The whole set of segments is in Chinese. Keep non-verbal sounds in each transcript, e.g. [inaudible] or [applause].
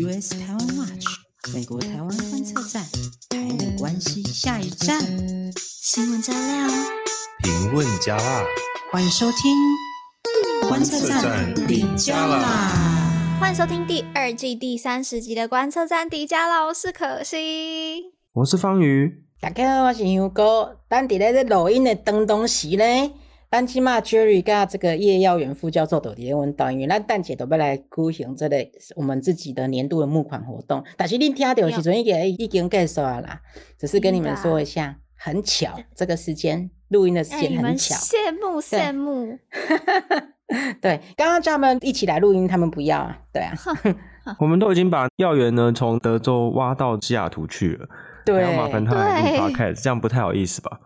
US 台湾 Watch 美国台湾观测站，台美关系下一站，新闻加料，评论加辣，欢迎收听观测站底加啦！欢迎收听第二季第三十集的观测站底加啦！我是可惜，我是方瑜，大家好，我是牛哥，咱伫咧这录音的当当时呢。咱即马 Jerry 甲这个叶耀元副教授都伫咧阮导，因为咱蛋姐都要来举行这个我们自己的年度的募款活动。但是恁听到的时阵已经已经结束了啦，只是跟你们说一下，很巧，这个时间录音的时间很巧，羡慕羡慕。[laughs] 对，刚刚叫他们一起来录音，他们不要啊，对啊。我们都已经把耀元呢从德州挖到西雅图去了，对，还要麻烦他来录 Podcast，这样不太好意思吧？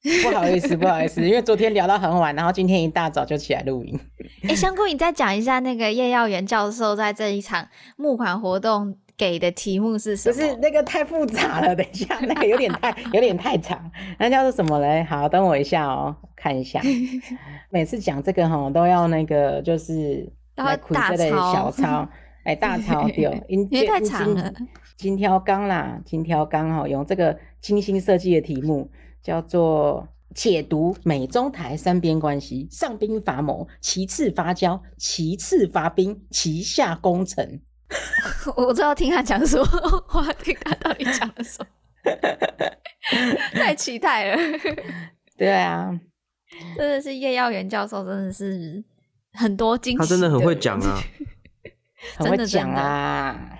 [laughs] 不好意思，不好意思，因为昨天聊到很晚，然后今天一大早就起来录音。哎、欸，香菇，你再讲一下那个叶耀元教授在这一场募款活动给的题目是什么？不是那个太复杂了，等一下那个有点太 [laughs] 有点太长，那叫做什么嘞？好，等我一下哦，看一下。[laughs] 每次讲这个哈，都要那个就是来大抄小抄，哎，大抄掉，因为太长了。金条纲啦，金条纲哈，用这个精心设计的题目。叫做解读美中台三边关系，上兵伐谋，其次伐交，其次伐兵，其下攻城。[laughs] 我知道听他讲什么，[laughs] 我要听他到底讲什么，[laughs] 太期待了。对啊，真的是叶耀元教授，真的是很多惊喜，他真的很会讲啊，很会讲啊。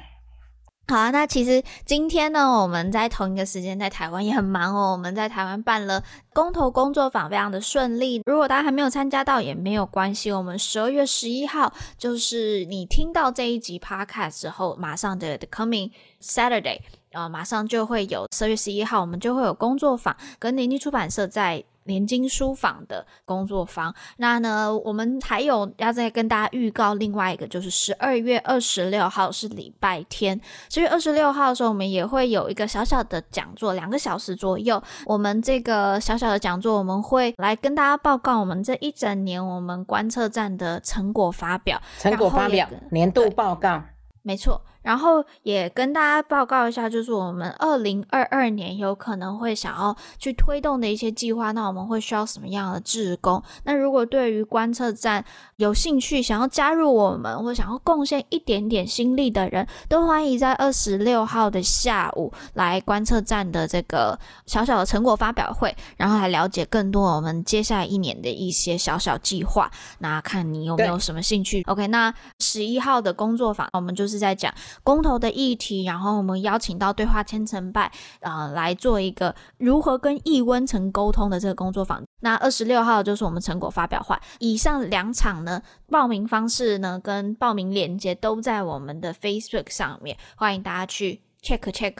好啊，那其实今天呢，我们在同一个时间在台湾也很忙哦。我们在台湾办了公投工作坊，非常的顺利。如果大家还没有参加到，也没有关系。我们十二月十一号，就是你听到这一集 podcast 之后，马上的 the coming Saturday，呃，马上就会有十二月十一号，我们就会有工作坊，跟联经出版社在。联经书房的工作坊，那呢，我们还有要再跟大家预告另外一个，就是十二月二十六号是礼拜天，十月二十六号的时候，我们也会有一个小小的讲座，两个小时左右。我们这个小小的讲座，我们会来跟大家报告我们这一整年我们观测站的成果发表，成果发表年度报告，没错。然后也跟大家报告一下，就是我们二零二二年有可能会想要去推动的一些计划，那我们会需要什么样的志工？那如果对于观测站有兴趣，想要加入我们，或想要贡献一点点心力的人，都欢迎在二十六号的下午来观测站的这个小小的成果发表会，然后来了解更多我们接下来一年的一些小小计划。那看你有没有什么兴趣？OK，那十一号的工作坊，我们就是在讲。公投的议题，然后我们邀请到对话千层派，呃，来做一个如何跟易温层沟通的这个工作坊。那二十六号就是我们成果发表会。以上两场呢，报名方式呢跟报名链接都在我们的 Facebook 上面，欢迎大家去 check check，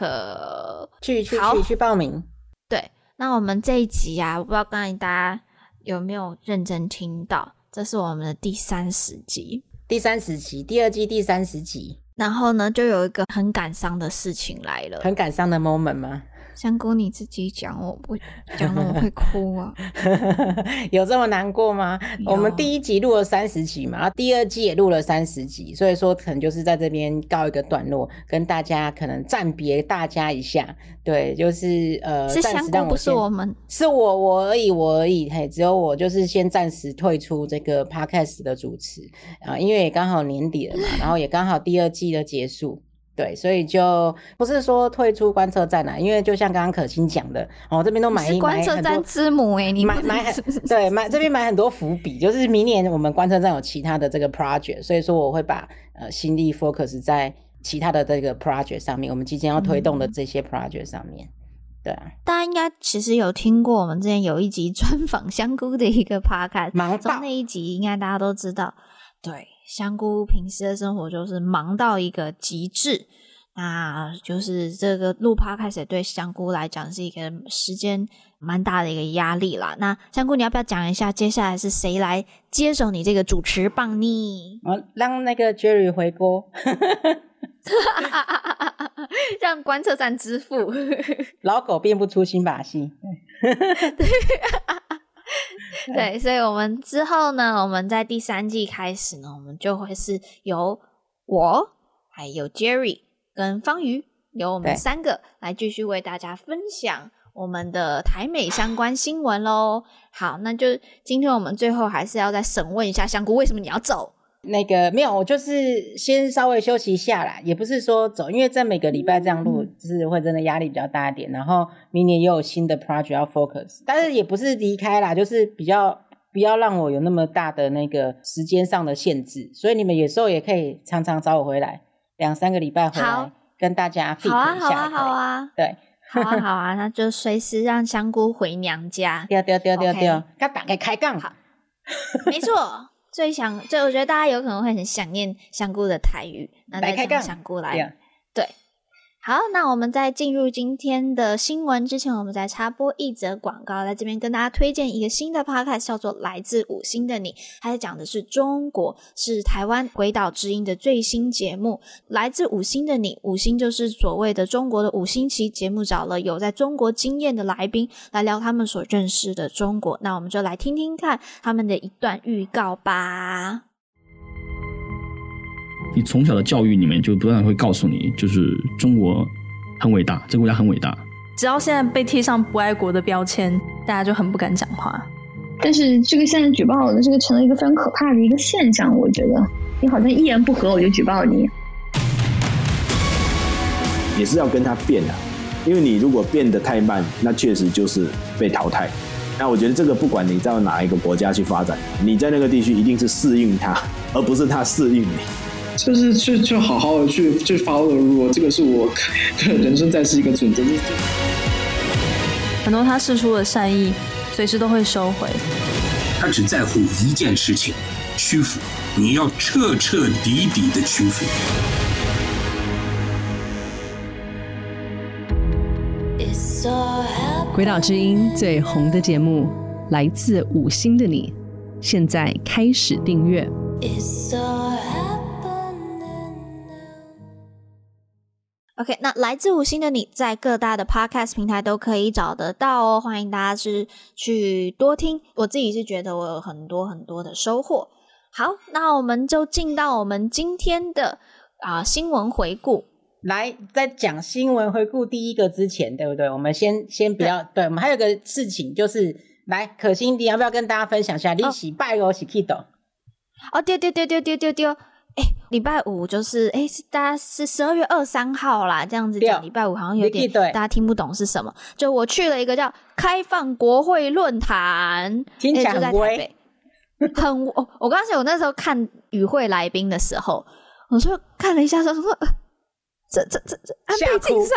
去去去去报名。对，那我们这一集啊，我不知道刚才大家有没有认真听到，这是我们的第三十集，第三十集，第二季第三十集。然后呢，就有一个很感伤的事情来了。很感伤的 moment 吗？香菇你自己讲，我不讲了，我会哭啊！[laughs] 有这么难过吗？我们第一集录了三十集嘛，然后第二季也录了三十集，所以说可能就是在这边告一个段落，跟大家可能暂别大家一下。对，就是呃，是香菇，不是我们，是我我而已，我而已。嘿，只有我就是先暂时退出这个 podcast 的主持啊，因为也刚好年底了嘛，然后也刚好第二季的结束。对，所以就不是说退出观测站了，因为就像刚刚可心讲的，哦，这边都买一观测站之母哎，你买买 [laughs] 对买这边买很多伏笔，就是明年我们观测站有其他的这个 project，所以说我会把呃心力 focus 在其他的这个 project 上面，我们即将要推动的这些 project 上面。嗯、对啊，大家应该其实有听过我们之前有一集专访香菇的一个 podcast，那一集应该大家都知道，对。香菇平时的生活就是忙到一个极致，那就是这个录 Podcast 对香菇来讲是一个时间蛮大的一个压力啦。那香菇，你要不要讲一下接下来是谁来接手你这个主持棒呢？我让那个 Jerry 回锅，[laughs] 让观测站支付 [laughs] 老狗变不出新把戏。[laughs] 对。[laughs] 对，所以，我们之后呢，我们在第三季开始呢，我们就会是由我，还有 Jerry 跟方瑜，由我们三个来继续为大家分享我们的台美相关新闻喽。好，那就今天我们最后还是要再审问一下香菇，为什么你要走？那个没有，我就是先稍微休息一下啦，也不是说走，因为在每个礼拜这样录，就是会真的压力比较大一点。然后明年又有新的 project 要 focus，但是也不是离开啦，就是比较不要让我有那么大的那个时间上的限制。所以你们有时候也可以常常找我回来，两三个礼拜回来跟大家 fit 一下。好啊，好啊，好啊，对，好啊，好啊，那就随时让香菇回娘家。丢丢丢丢丢，给他打开开杠。好，没错。最想，就我觉得大家有可能会很想念香菇的台语，那再讲香菇来，来对。好，那我们在进入今天的新闻之前，我们再插播一则广告，在这边跟大家推荐一个新的 podcast，叫做《来自五星的你》，它讲的是中国，是台湾鬼岛之音的最新节目。来自五星的你，五星就是所谓的中国的五星旗节目，找了有在中国经验的来宾来聊他们所认识的中国。那我们就来听听看他们的一段预告吧。你从小的教育里面就不断会告诉你，就是中国很伟大，这个国家很伟大。只要现在被贴上不爱国的标签，大家就很不敢讲话。但是这个现在举报的这个成了一个非常可怕的一个现象，我觉得你好像一言不合我就举报你，也是要跟他变的，因为你如果变得太慢，那确实就是被淘汰。那我觉得这个不管你到哪一个国家去发展，你在那个地区一定是适应他，而不是他适应你。就是去去好好的去去 follow，如果这个是我的人生在世一个准则。很多他释出的善意，随时都会收回。他只在乎一件事情：屈服。你要彻彻底底的屈服。鬼岛之音最红的节目，来自五星的你，现在开始订阅。OK，那来自五星的你在各大的 Podcast 平台都可以找得到哦，欢迎大家是去多听。我自己是觉得我有很多很多的收获。好，那我们就进到我们今天的啊、呃、新闻回顾。来，在讲新闻回顾第一个之前，对不对？我们先先不要，对，对我们还有个事情就是，来可心你要不要跟大家分享一下？你喜拜哦，喜 Kido 哦，丢丢丢丢丢丢丢。哎，礼拜五就是哎，大家是十二月二三号啦，这样子讲，礼拜五好像有点大家听不懂是什么。就我去了一个叫开放国会论坛，听起来很威，欸、很我我刚才我那时候看与会来宾的时候，我说看了一下说说。这这这这安倍晋三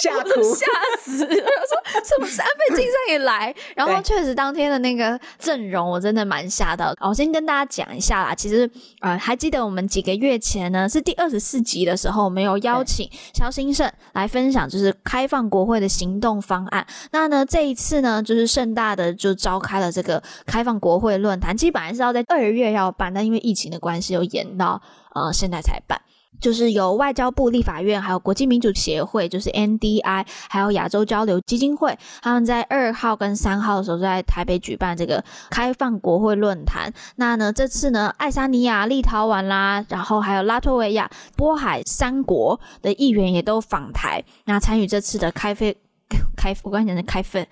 吓吓死！我说什么是安倍晋三也来？然后确实当天的那个阵容我真的蛮吓到的。我先跟大家讲一下啦，其实呃还记得我们几个月前呢是第二十四集的时候，我们有邀请肖兴盛来分享就是开放国会的行动方案。那呢这一次呢就是盛大的就召开了这个开放国会论坛，其实本来是要在二月要办，但因为疫情的关系又延到呃现在才办。就是由外交部、立法院，还有国际民主协会，就是 NDI，还有亚洲交流基金会，他们在二号跟三号的时候在台北举办这个开放国会论坛。那呢，这次呢，爱沙尼亚、立陶宛啦，然后还有拉脱维亚、波海三国的议员也都访台，那参与这次的开飞 [laughs] 开，我刚才讲的开放，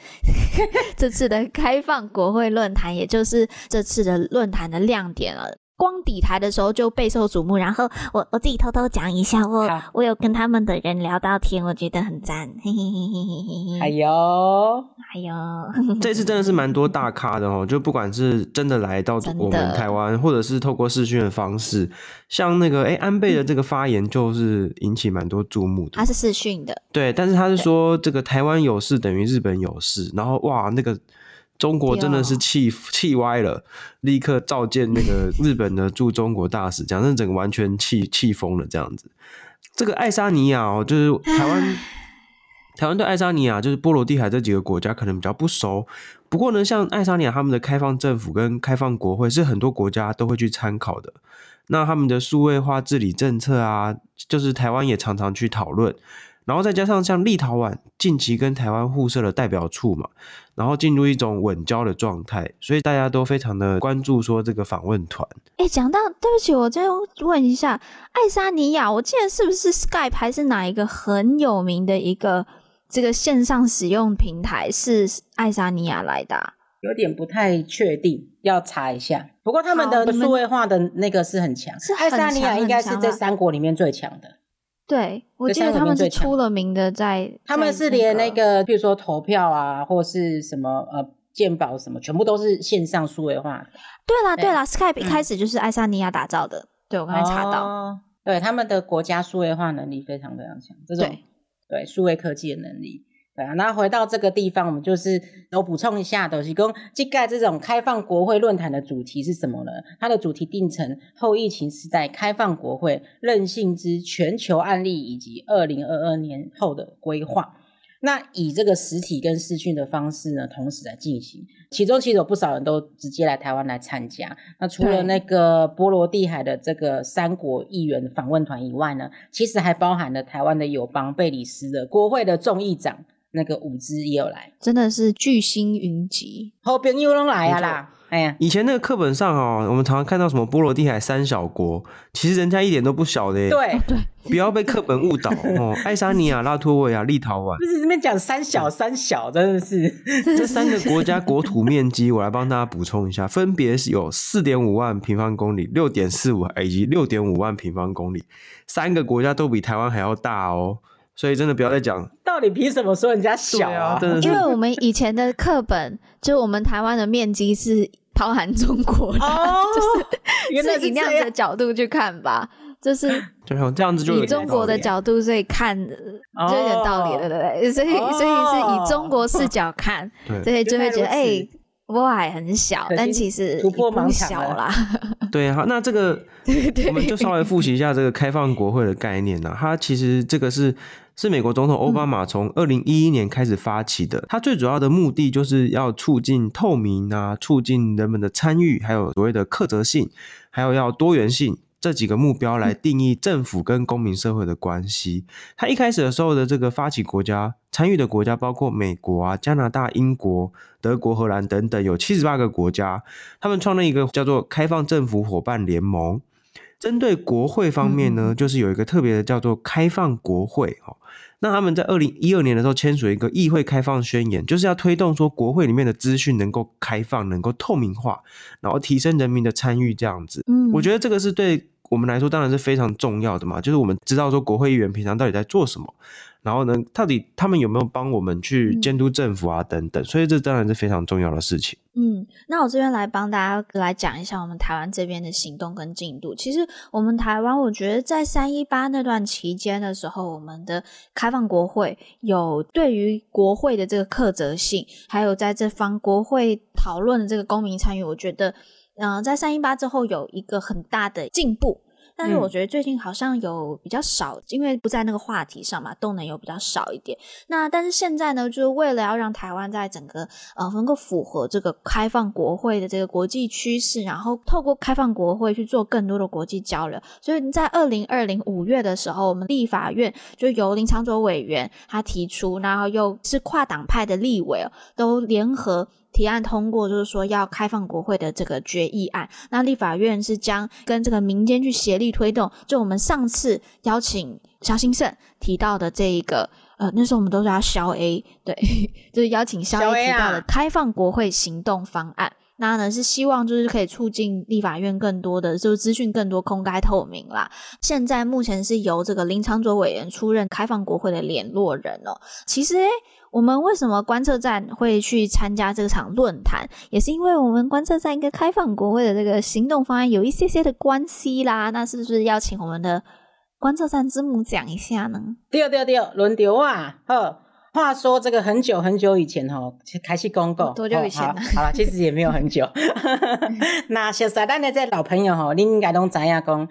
[laughs] 这次的开放国会论坛，也就是这次的论坛的亮点了。光底台的时候就备受瞩目，然后我我自己偷偷讲一下，我我有跟他们的人聊到天，我觉得很赞，[laughs] 嘿嘿嘿嘿嘿嘿。哎呦，哎呦，这次真的是蛮多大咖的哦，就不管是真的来到我们台湾，或者是透过视讯的方式，像那个哎安倍的这个发言就是引起蛮多注目的。他是视讯的，对，但是他是说这个台湾有事等于日本有事，然后哇那个。中国真的是气气歪了，立刻召见那个 [laughs] 日本的驻中国大使，讲真，整个完全气气疯了这样子。这个爱沙尼亚哦，就是台湾，台湾对爱沙尼亚就是波罗的海这几个国家可能比较不熟。不过呢，像爱沙尼亚他们的开放政府跟开放国会是很多国家都会去参考的。那他们的数位化治理政策啊，就是台湾也常常去讨论。然后再加上像立陶宛近期跟台湾互设的代表处嘛，然后进入一种稳交的状态，所以大家都非常的关注说这个访问团。哎，讲到对不起，我再问一下，爱沙尼亚，我记得是不是 Skype 还是哪一个很有名的一个这个线上使用平台是爱沙尼亚来的啊？有点不太确定，要查一下。不过他们的数位化的那个是很强，是爱沙尼亚应该是这三国里面最强的。对，我记得他们是出了名的在，在他们是连那个，比如说投票啊，或是什么呃鉴宝什么，全部都是线上数位化。对啦，对啦，Skype 一开始就是爱沙尼亚打造的。嗯、对，我刚才查到，哦、对他们的国家数位化能力非常非常强，这种对对数位科技的能力。对啊，那回到这个地方，我们就是我补充一下都，就是跟，这盖这种开放国会论坛的主题是什么呢？它的主题定成后疫情时代开放国会韧性之全球案例以及二零二二年后的规划。那以这个实体跟视讯的方式呢，同时来进行，其中其实有不少人都直接来台湾来参加。那除了那个波罗的海的这个三国议员访问团以外呢，其实还包含了台湾的友邦贝里斯的国会的众议长。那个舞姿也有来，真的是巨星云集，好朋友都来啊啦！哎呀，以前那个课本上哦，我们常常看到什么波罗的海三小国，其实人家一点都不小的耶。对对，不要被课本误导哦。爱沙尼亚、拉脱维亚、立陶宛，不是这边讲三小三小，真的是这三个国家国土面积，我来帮大家补充一下，分别是有四点五万平方公里、六点四五以及六点五万平方公里，三个国家都比台湾还要大哦。所以真的不要再讲，到底凭什么说人家小啊？真的因为我们以前的课本，就我们台湾的面积是包含中国的，哦、[laughs] 就是自己那样的角度去看吧，就是就这样子，就以中国的角度所以看，就有点道理，对不对？[laughs] 所以所以是以中国视角看，所以 [laughs] 就会觉得哎。波海很小，但其实不小啦。对，啊，那这个我们就稍微复习一下这个开放国会的概念呢。它其实这个是是美国总统奥巴马从二零一一年开始发起的。它最主要的目的就是要促进透明啊，促进人们的参与，还有所谓的克责性，还有要多元性。这几个目标来定义政府跟公民社会的关系。他一开始的时候的这个发起国家参与的国家包括美国啊、加拿大、英国、德国、荷兰等等，有七十八个国家。他们创立一个叫做开放政府伙伴联盟。针对国会方面呢，就是有一个特别的叫做开放国会。那他们在二零一二年的时候签署一个议会开放宣言，就是要推动说国会里面的资讯能够开放、能够透明化，然后提升人民的参与这样子。嗯，我觉得这个是对我们来说当然是非常重要的嘛，就是我们知道说国会议员平常到底在做什么。然后呢，到底他们有没有帮我们去监督政府啊？等等，所以这当然是非常重要的事情。嗯，那我这边来帮大家来讲一下我们台湾这边的行动跟进度。其实我们台湾，我觉得在三一八那段期间的时候，我们的开放国会有对于国会的这个苛责性，还有在这方国会讨论的这个公民参与，我觉得，嗯、呃，在三一八之后有一个很大的进步。但是我觉得最近好像有比较少，嗯、因为不在那个话题上嘛，动能有比较少一点。那但是现在呢，就是为了要让台湾在整个呃能够符合这个开放国会的这个国际趋势，然后透过开放国会去做更多的国际交流。所以在二零二零五月的时候，我们立法院就由林长佐委员他提出，然后又是跨党派的立委都联合。提案通过，就是说要开放国会的这个决议案。那立法院是将跟这个民间去协力推动。就我们上次邀请萧兴盛提到的这一个，呃，那时候我们都叫萧 A，对，[laughs] 就是邀请萧 A 提到的开放国会行动方案。那呢是希望就是可以促进立法院更多的就是资讯更多公开透明啦。现在目前是由这个林长佐委员出任开放国会的联络人哦。其实诶我们为什么观测站会去参加这场论坛，也是因为我们观测站一个开放国会的这个行动方案有一些些的关系啦。那是不是要请我们的观测站之母讲一下呢？对对对，轮流啊！好，话说这个很久很久以前哈，开始公告多久以前？好了，其实也没有很久。[laughs] 那小撒旦的这老朋友哈，你应该都知影讲。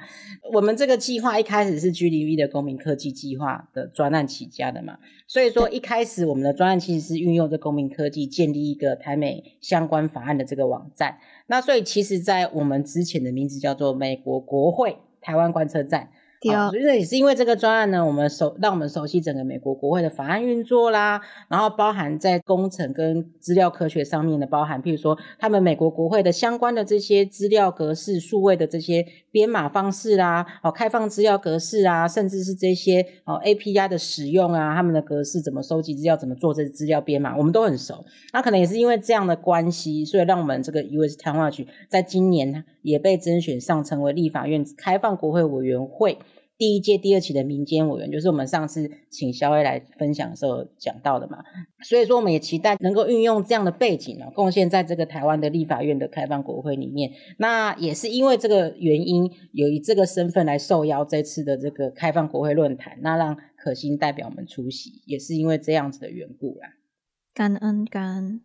我们这个计划一开始是 GDV 的公民科技计划的专案起家的嘛，所以说一开始我们的专案其实是运用这公民科技建立一个台美相关法案的这个网站。那所以其实，在我们之前的名字叫做美国国会台湾观测站，哦、所以也是因为这个专案呢，我们熟让我们熟悉整个美国国会的法案运作啦，然后包含在工程跟资料科学上面的包含，譬如说他们美国国会的相关的这些资料格式、数位的这些编码方式啦，哦，开放资料格式啊，甚至是这些哦 API 的使用啊，他们的格式怎么收集资料，怎么做这资料编码，我们都很熟。那可能也是因为这样的关系，所以让我们这个 US Taiwan Watch 在今年也被甄选上成为立法院开放国会委员会。第一届、第二期的民间委员，就是我们上次请肖威来分享的时候讲到的嘛。所以说，我们也期待能够运用这样的背景哦，贡献在这个台湾的立法院的开放国会里面。那也是因为这个原因，有以这个身份来受邀这次的这个开放国会论坛，那让可心代表我们出席，也是因为这样子的缘故啦。感恩感恩。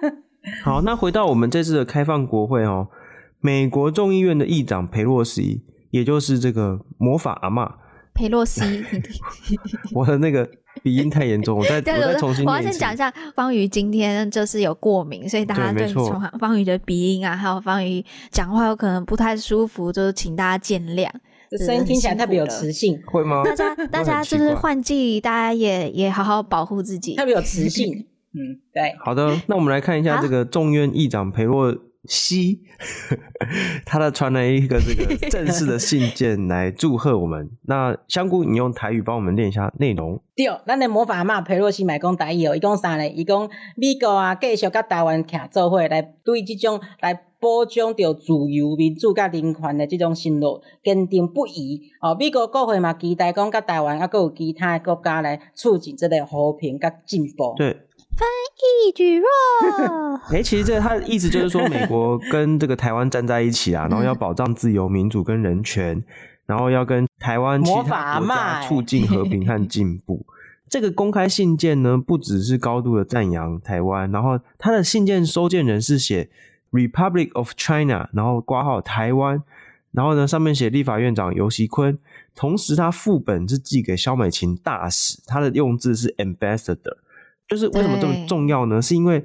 [laughs] 好，那回到我们这次的开放国会哦，美国众议院的议长裴洛西。也就是这个魔法阿嬷裴洛西，[laughs] 我的那个鼻音太严重，我再我再重新。我要先讲一下，方瑜今天就是有过敏，所以大家对方瑜的鼻音啊，还有方瑜讲话有可能不太舒服，就是请大家见谅。声音听起来特别有磁性，会吗？大家大家就是换季，大家也也好好保护自己，特别有磁性。嗯，对。好的，那我们来看一下这个众院议长裴洛。西，[laughs] 他的传来一个这个 [laughs] 正式的信件来祝贺我们。那香菇，你用台语帮我们念一下内容。对，咱的魔法阿嬷裴洛西买讲台语哦，伊讲啥呢？伊讲美国啊，继续甲台湾徛做伙，来对这种来保障着自由、民主、甲人权的这种承诺坚定不移。哦，美国国会嘛，期待讲甲台湾啊，阁有其他的国家来促进这个和平甲进步。对。翻译举弱，哎、欸，其实这他的意思就是说，美国 [laughs] 跟这个台湾站在一起啊，然后要保障自由、民主跟人权，然后要跟台湾其他国家促进和平和进步。这个公开信件呢，不只是高度的赞扬台湾，然后他的信件收件人是写 Republic of China，然后挂号台湾，然后呢上面写立法院长游锡堃，同时他副本是寄给萧美琴大使，他的用字是 Ambassador。就是为什么这么重要呢？是因为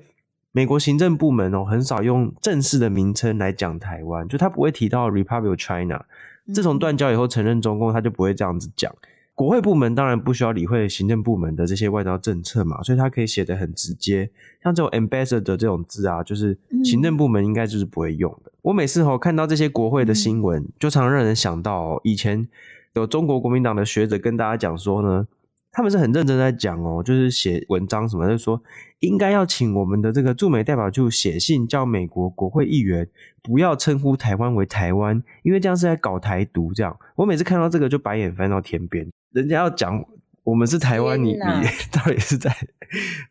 美国行政部门哦，很少用正式的名称来讲台湾，就他不会提到 Republic of China。自从断交以后承认中共，他就不会这样子讲。国会部门当然不需要理会行政部门的这些外交政策嘛，所以他可以写的很直接。像这种 ambassador 这种字啊，就是行政部门应该就是不会用的。我每次哦看到这些国会的新闻，就常常让人想到哦，以前有中国国民党的学者跟大家讲说呢。他们是很认真在讲哦，就是写文章什么，就是说应该要请我们的这个驻美代表处写信叫美国国会议员不要称呼台湾为台湾，因为这样是在搞台独。这样，我每次看到这个就白眼翻到天边。人家要讲我们是台湾，你你 [laughs] 到底是在，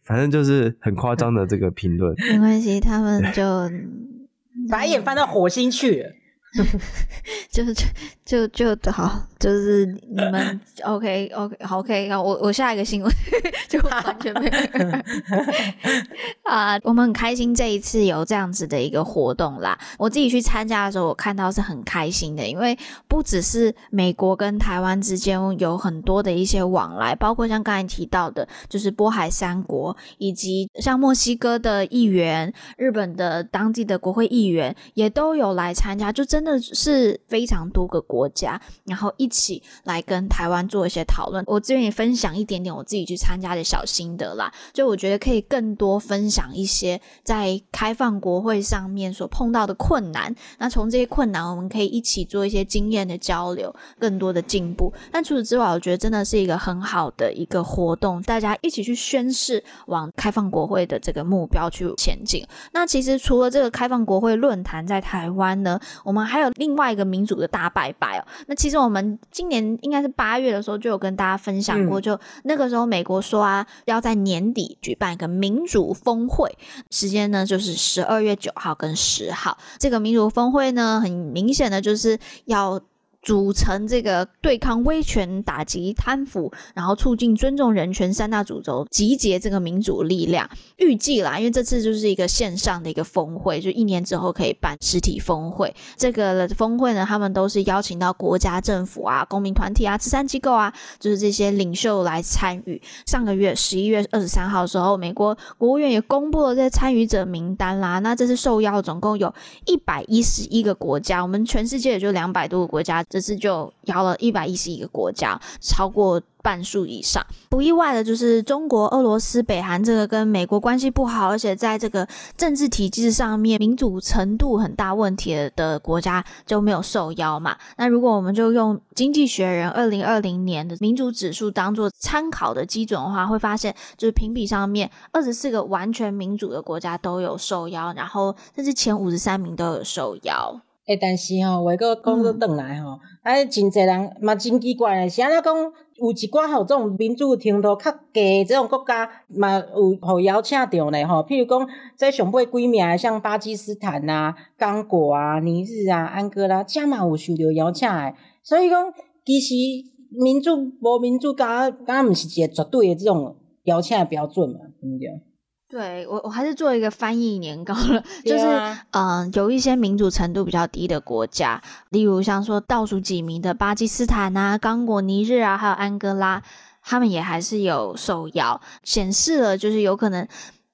反正就是很夸张的这个评论。没关系，他们就白眼翻到火星去了。[laughs] 就就就就就好，就是 [laughs] 你们 [laughs] OK OK 好 OK 好，我我下一个新闻就完全没有 [laughs] 啊，uh, 我们很开心这一次有这样子的一个活动啦。我自己去参加的时候，我看到是很开心的，因为不只是美国跟台湾之间有很多的一些往来，包括像刚才提到的，就是波海三国，以及像墨西哥的议员、日本的当地的国会议员也都有来参加，就。真的是非常多个国家，然后一一起来跟台湾做一些讨论。我这边也分享一点点我自己去参加的小心得啦。就我觉得可以更多分享一些在开放国会上面所碰到的困难。那从这些困难，我们可以一起做一些经验的交流，更多的进步。但除此之外，我觉得真的是一个很好的一个活动，大家一起去宣誓，往开放国会的这个目标去前进。那其实除了这个开放国会论坛在台湾呢，我们还有另外一个民主的大拜拜哦。那其实我们今年应该是八月的时候就有跟大家分享过，就那个时候美国说啊，要在年底举办一个民主峰会，时间呢就是十二月九号跟十号。这个民主峰会呢，很明显的就是要。组成这个对抗威权、打击贪腐，然后促进尊重人权三大主轴，集结这个民主力量。预计啦，因为这次就是一个线上的一个峰会，就一年之后可以办实体峰会。这个峰会呢，他们都是邀请到国家政府啊、公民团体啊、慈善机构啊，就是这些领袖来参与。上个月十一月二十三号的时候，美国国务院也公布了这些参与者名单啦。那这次受邀总共有一百一十一个国家，我们全世界也就两百多个国家。这次就邀了一百一十一个国家，超过半数以上。不意外的就是中国、俄罗斯、北韩这个跟美国关系不好，而且在这个政治体制上面民主程度很大问题的国家就没有受邀嘛。那如果我们就用《经济学人》二零二零年的民主指数当做参考的基准的话，会发现就是评比上面二十四个完全民主的国家都有受邀，然后甚至前五十三名都有受邀。诶，但是吼，话搁讲搁转来吼，啊，真侪人嘛真奇怪诶，是安怎讲？有一寡吼，这种民主程度较低，这种国家嘛有互邀请着呢吼。譬如讲，在上尾几名，像巴基斯坦啊、刚果啊、尼日啊、安哥拉，这嘛有受到邀请诶。所以讲，其实民主无民主，敢敢毋是一个绝对诶这种邀请诶标准嘛，对不对？对我，我还是做一个翻译年糕了，就是嗯、呃，有一些民主程度比较低的国家，例如像说倒数几名的巴基斯坦啊、刚果、尼日啊，还有安哥拉，他们也还是有受邀，显示了就是有可能。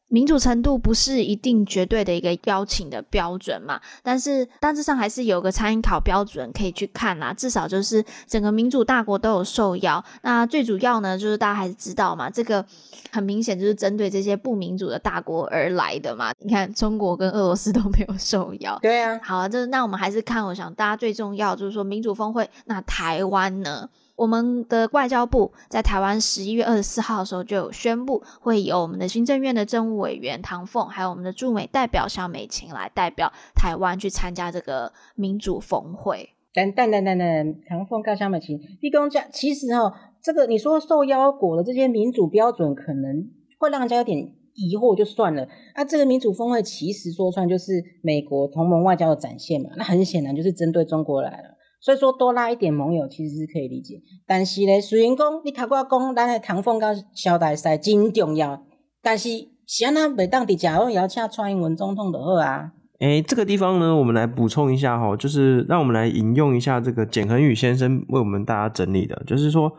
民主程度不是一定绝对的一个邀请的标准嘛，但是大致上还是有个参考标准可以去看啦。至少就是整个民主大国都有受邀。那最主要呢，就是大家还是知道嘛，这个很明显就是针对这些不民主的大国而来的嘛。你看，中国跟俄罗斯都没有受邀。对啊，好啊，就是那我们还是看，我想大家最重要就是说民主峰会。那台湾呢？我们的外交部在台湾十一月二十四号的时候就有宣布，会由我们的行政院的政务委员唐凤，还有我们的驻美代表萧美琴来代表台湾去参加这个民主峰会。等等等等等，唐凤跟萧美琴，立功家，其实哦，这个你说受邀国的这些民主标准，可能会让人家有点疑惑，就算了。那、这个民主峰会其实说穿就是美国同盟外交的展现嘛，那很显然就是针对中国来了。所以说多拉一点盟友其实是可以理解，但是呢，虽然讲你头我讲咱的唐凤跟萧大师真重要，但是谁那袂当伫遮邀请蔡英文总统就好啊。诶、这个地方呢，我们来补充一下哈，就是让我们来引用一下这个简恒宇先生为我们大家整理的，就是说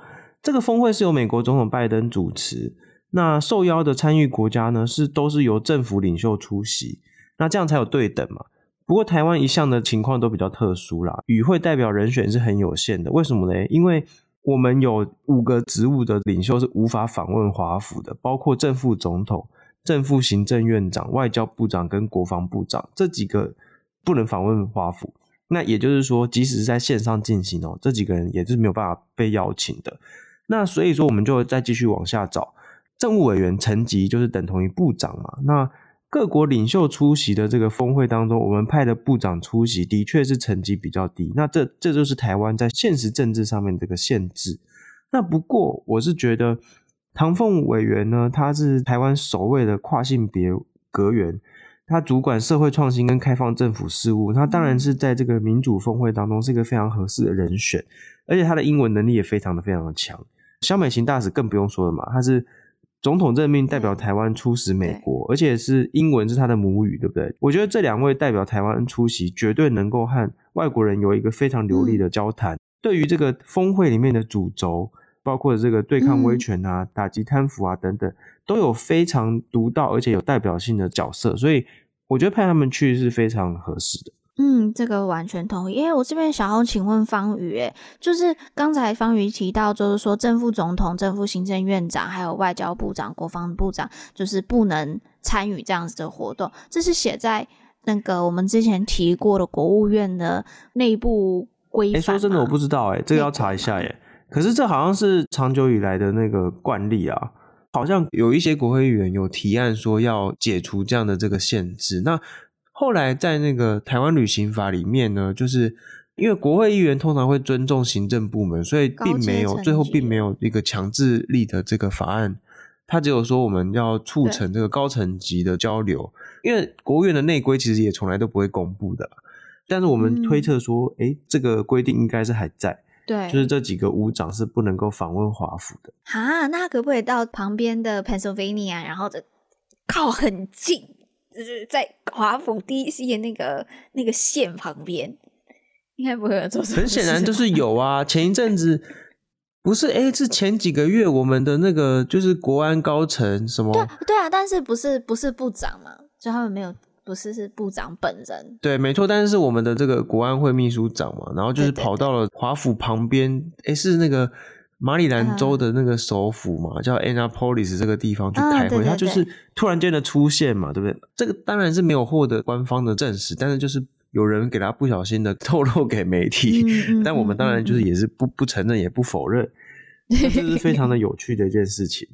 这个峰会是由美国总统拜登主持，那受邀的参与国家呢是都是由政府领袖出席，那这样才有对等嘛。不过台湾一向的情况都比较特殊啦，与会代表人选是很有限的。为什么呢？因为我们有五个职务的领袖是无法访问华府的，包括正副总统、正副行政院长、外交部长跟国防部长这几个不能访问华府。那也就是说，即使是在线上进行哦，这几个人也是没有办法被邀请的。那所以说，我们就再继续往下找，政务委员层级就是等同于部长嘛。那各国领袖出席的这个峰会当中，我们派的部长出席的确是成绩比较低。那这这就是台湾在现实政治上面这个限制。那不过我是觉得唐凤委员呢，他是台湾首位的跨性别阁员，他主管社会创新跟开放政府事务，他当然是在这个民主峰会当中是一个非常合适的人选，而且他的英文能力也非常的非常的强。萧美琴大使更不用说了嘛，他是。总统任命代表台湾出使美国，而且是英文是他的母语，对不对？我觉得这两位代表台湾出席，绝对能够和外国人有一个非常流利的交谈。嗯、对于这个峰会里面的主轴，包括这个对抗威权啊、嗯、打击贪腐啊等等，都有非常独到而且有代表性的角色，所以我觉得派他们去是非常合适的。嗯，这个完全同意。因为我这边想要请问方宇，诶，就是刚才方宇提到，就是说正副总统、正副行政院长，还有外交部长、国防部长，就是不能参与这样子的活动。这是写在那个我们之前提过的国务院的内部规范。诶，说真的，我不知道，诶，这个要查一下，耶。可是这好像是长久以来的那个惯例啊，好像有一些国会议员有提案说要解除这样的这个限制。那后来在那个台湾旅行法里面呢，就是因为国会议员通常会尊重行政部门，所以并没有最后并没有一个强制力的这个法案，他只有说我们要促成这个高层级的交流。因为国务院的内规其实也从来都不会公布的，但是我们推测说，哎、嗯，这个规定应该是还在，对，就是这几个武长是不能够访问华府的。啊，那可不可以到旁边的 Pennsylvania，然后靠很近？就是在华府 DC 的那个那个线旁边，应该不会有做。很显然就是有啊，前一阵子不是哎、欸，是前几个月我们的那个就是国安高层什么？对对啊，但是不是不是部长嘛？就他们没有不是是部长本人。对，没错。但是是我们的这个国安会秘书长嘛，然后就是跑到了华府旁边，哎，是那个马里兰州的那个首府嘛，嗯、叫 Annapolis 这个地方去开会。他就是突然间的出现嘛，对不对？这个当然是没有获得官方的证实，但是就是。有人给他不小心的透露给媒体，[laughs] 但我们当然就是也是不不承认也不否认，这是非常的有趣的一件事情。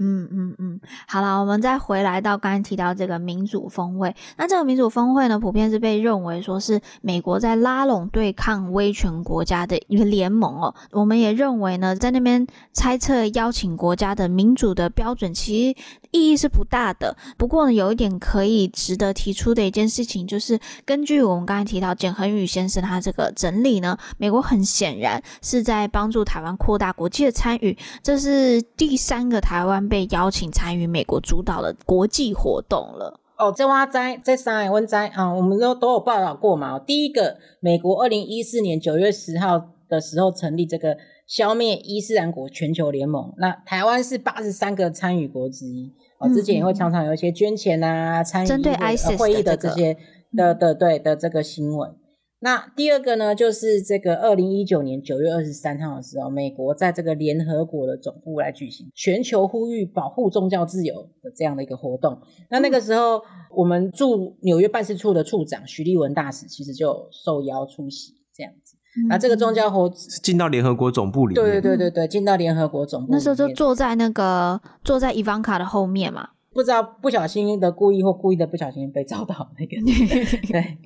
嗯嗯嗯，好了，我们再回来到刚才提到这个民主峰会。那这个民主峰会呢，普遍是被认为说是美国在拉拢对抗威权国家的一个联盟哦。我们也认为呢，在那边猜测邀请国家的民主的标准，其实意义是不大的。不过呢，有一点可以值得提出的一件事情，就是根据我们刚才提到简恒宇先生他这个整理呢，美国很显然是在帮助台湾扩大国际的参与。这是第三个台湾。被邀请参与美国主导的国际活动了。哦，这挖灾，这三海温灾啊，我们都都有报道过嘛。第一个，美国二零一四年九月十号的时候成立这个消灭伊斯兰国全球联盟，那台湾是八十三个参与国之一。哦，之前也会常常有一些捐钱啊，参与针对 ISIS 会议的这些的的对的这个新闻。那第二个呢，就是这个二零一九年九月二十三号的时候，美国在这个联合国的总部来举行全球呼吁保护宗教自由的这样的一个活动。那那个时候，我们驻纽约办事处的处长许立文大使其实就受邀出席这样子。那这个宗教活进到联合国总部里面，对对对对对，进到联合国总部。那时候就坐在那个坐在伊凡卡的后面嘛，不知道不小心的故意或故意的不小心被找到那个 [laughs] 对。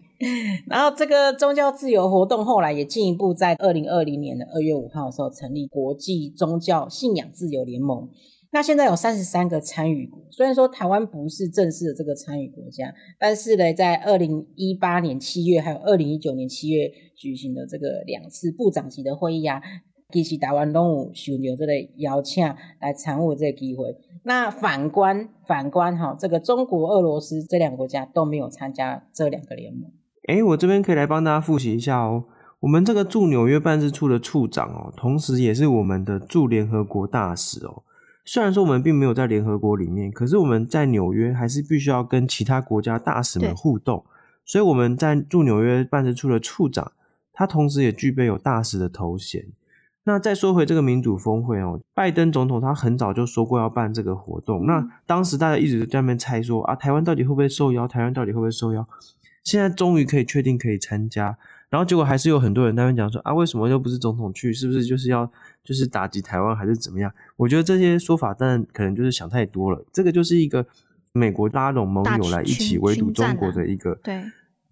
然后这个宗教自由活动后来也进一步在二零二零年的二月五号的时候成立国际宗教信仰自由联盟。那现在有三十三个参与国，虽然说台湾不是正式的这个参与国家，但是呢，在二零一八年七月还有二零一九年七月举行的这个两次部长级的会议啊，其实台湾都有受到这个邀请来参与这个机会。那反观反观哈，这个中国、俄罗斯这两个国家都没有参加这两个联盟。诶，我这边可以来帮大家复习一下哦。我们这个驻纽约办事处的处长哦，同时也是我们的驻联合国大使哦。虽然说我们并没有在联合国里面，可是我们在纽约还是必须要跟其他国家大使们互动。所以我们在驻纽约办事处的处长，他同时也具备有大使的头衔。那再说回这个民主峰会哦，拜登总统他很早就说过要办这个活动。那当时大家一直在那边猜说啊，台湾到底会不会受邀？台湾到底会不会受邀？现在终于可以确定可以参加，然后结果还是有很多人在那边讲说啊，为什么又不是总统去？是不是就是要就是打击台湾还是怎么样？我觉得这些说法当然可能就是想太多了。这个就是一个美国拉拢盟友来一起围堵中国的一个对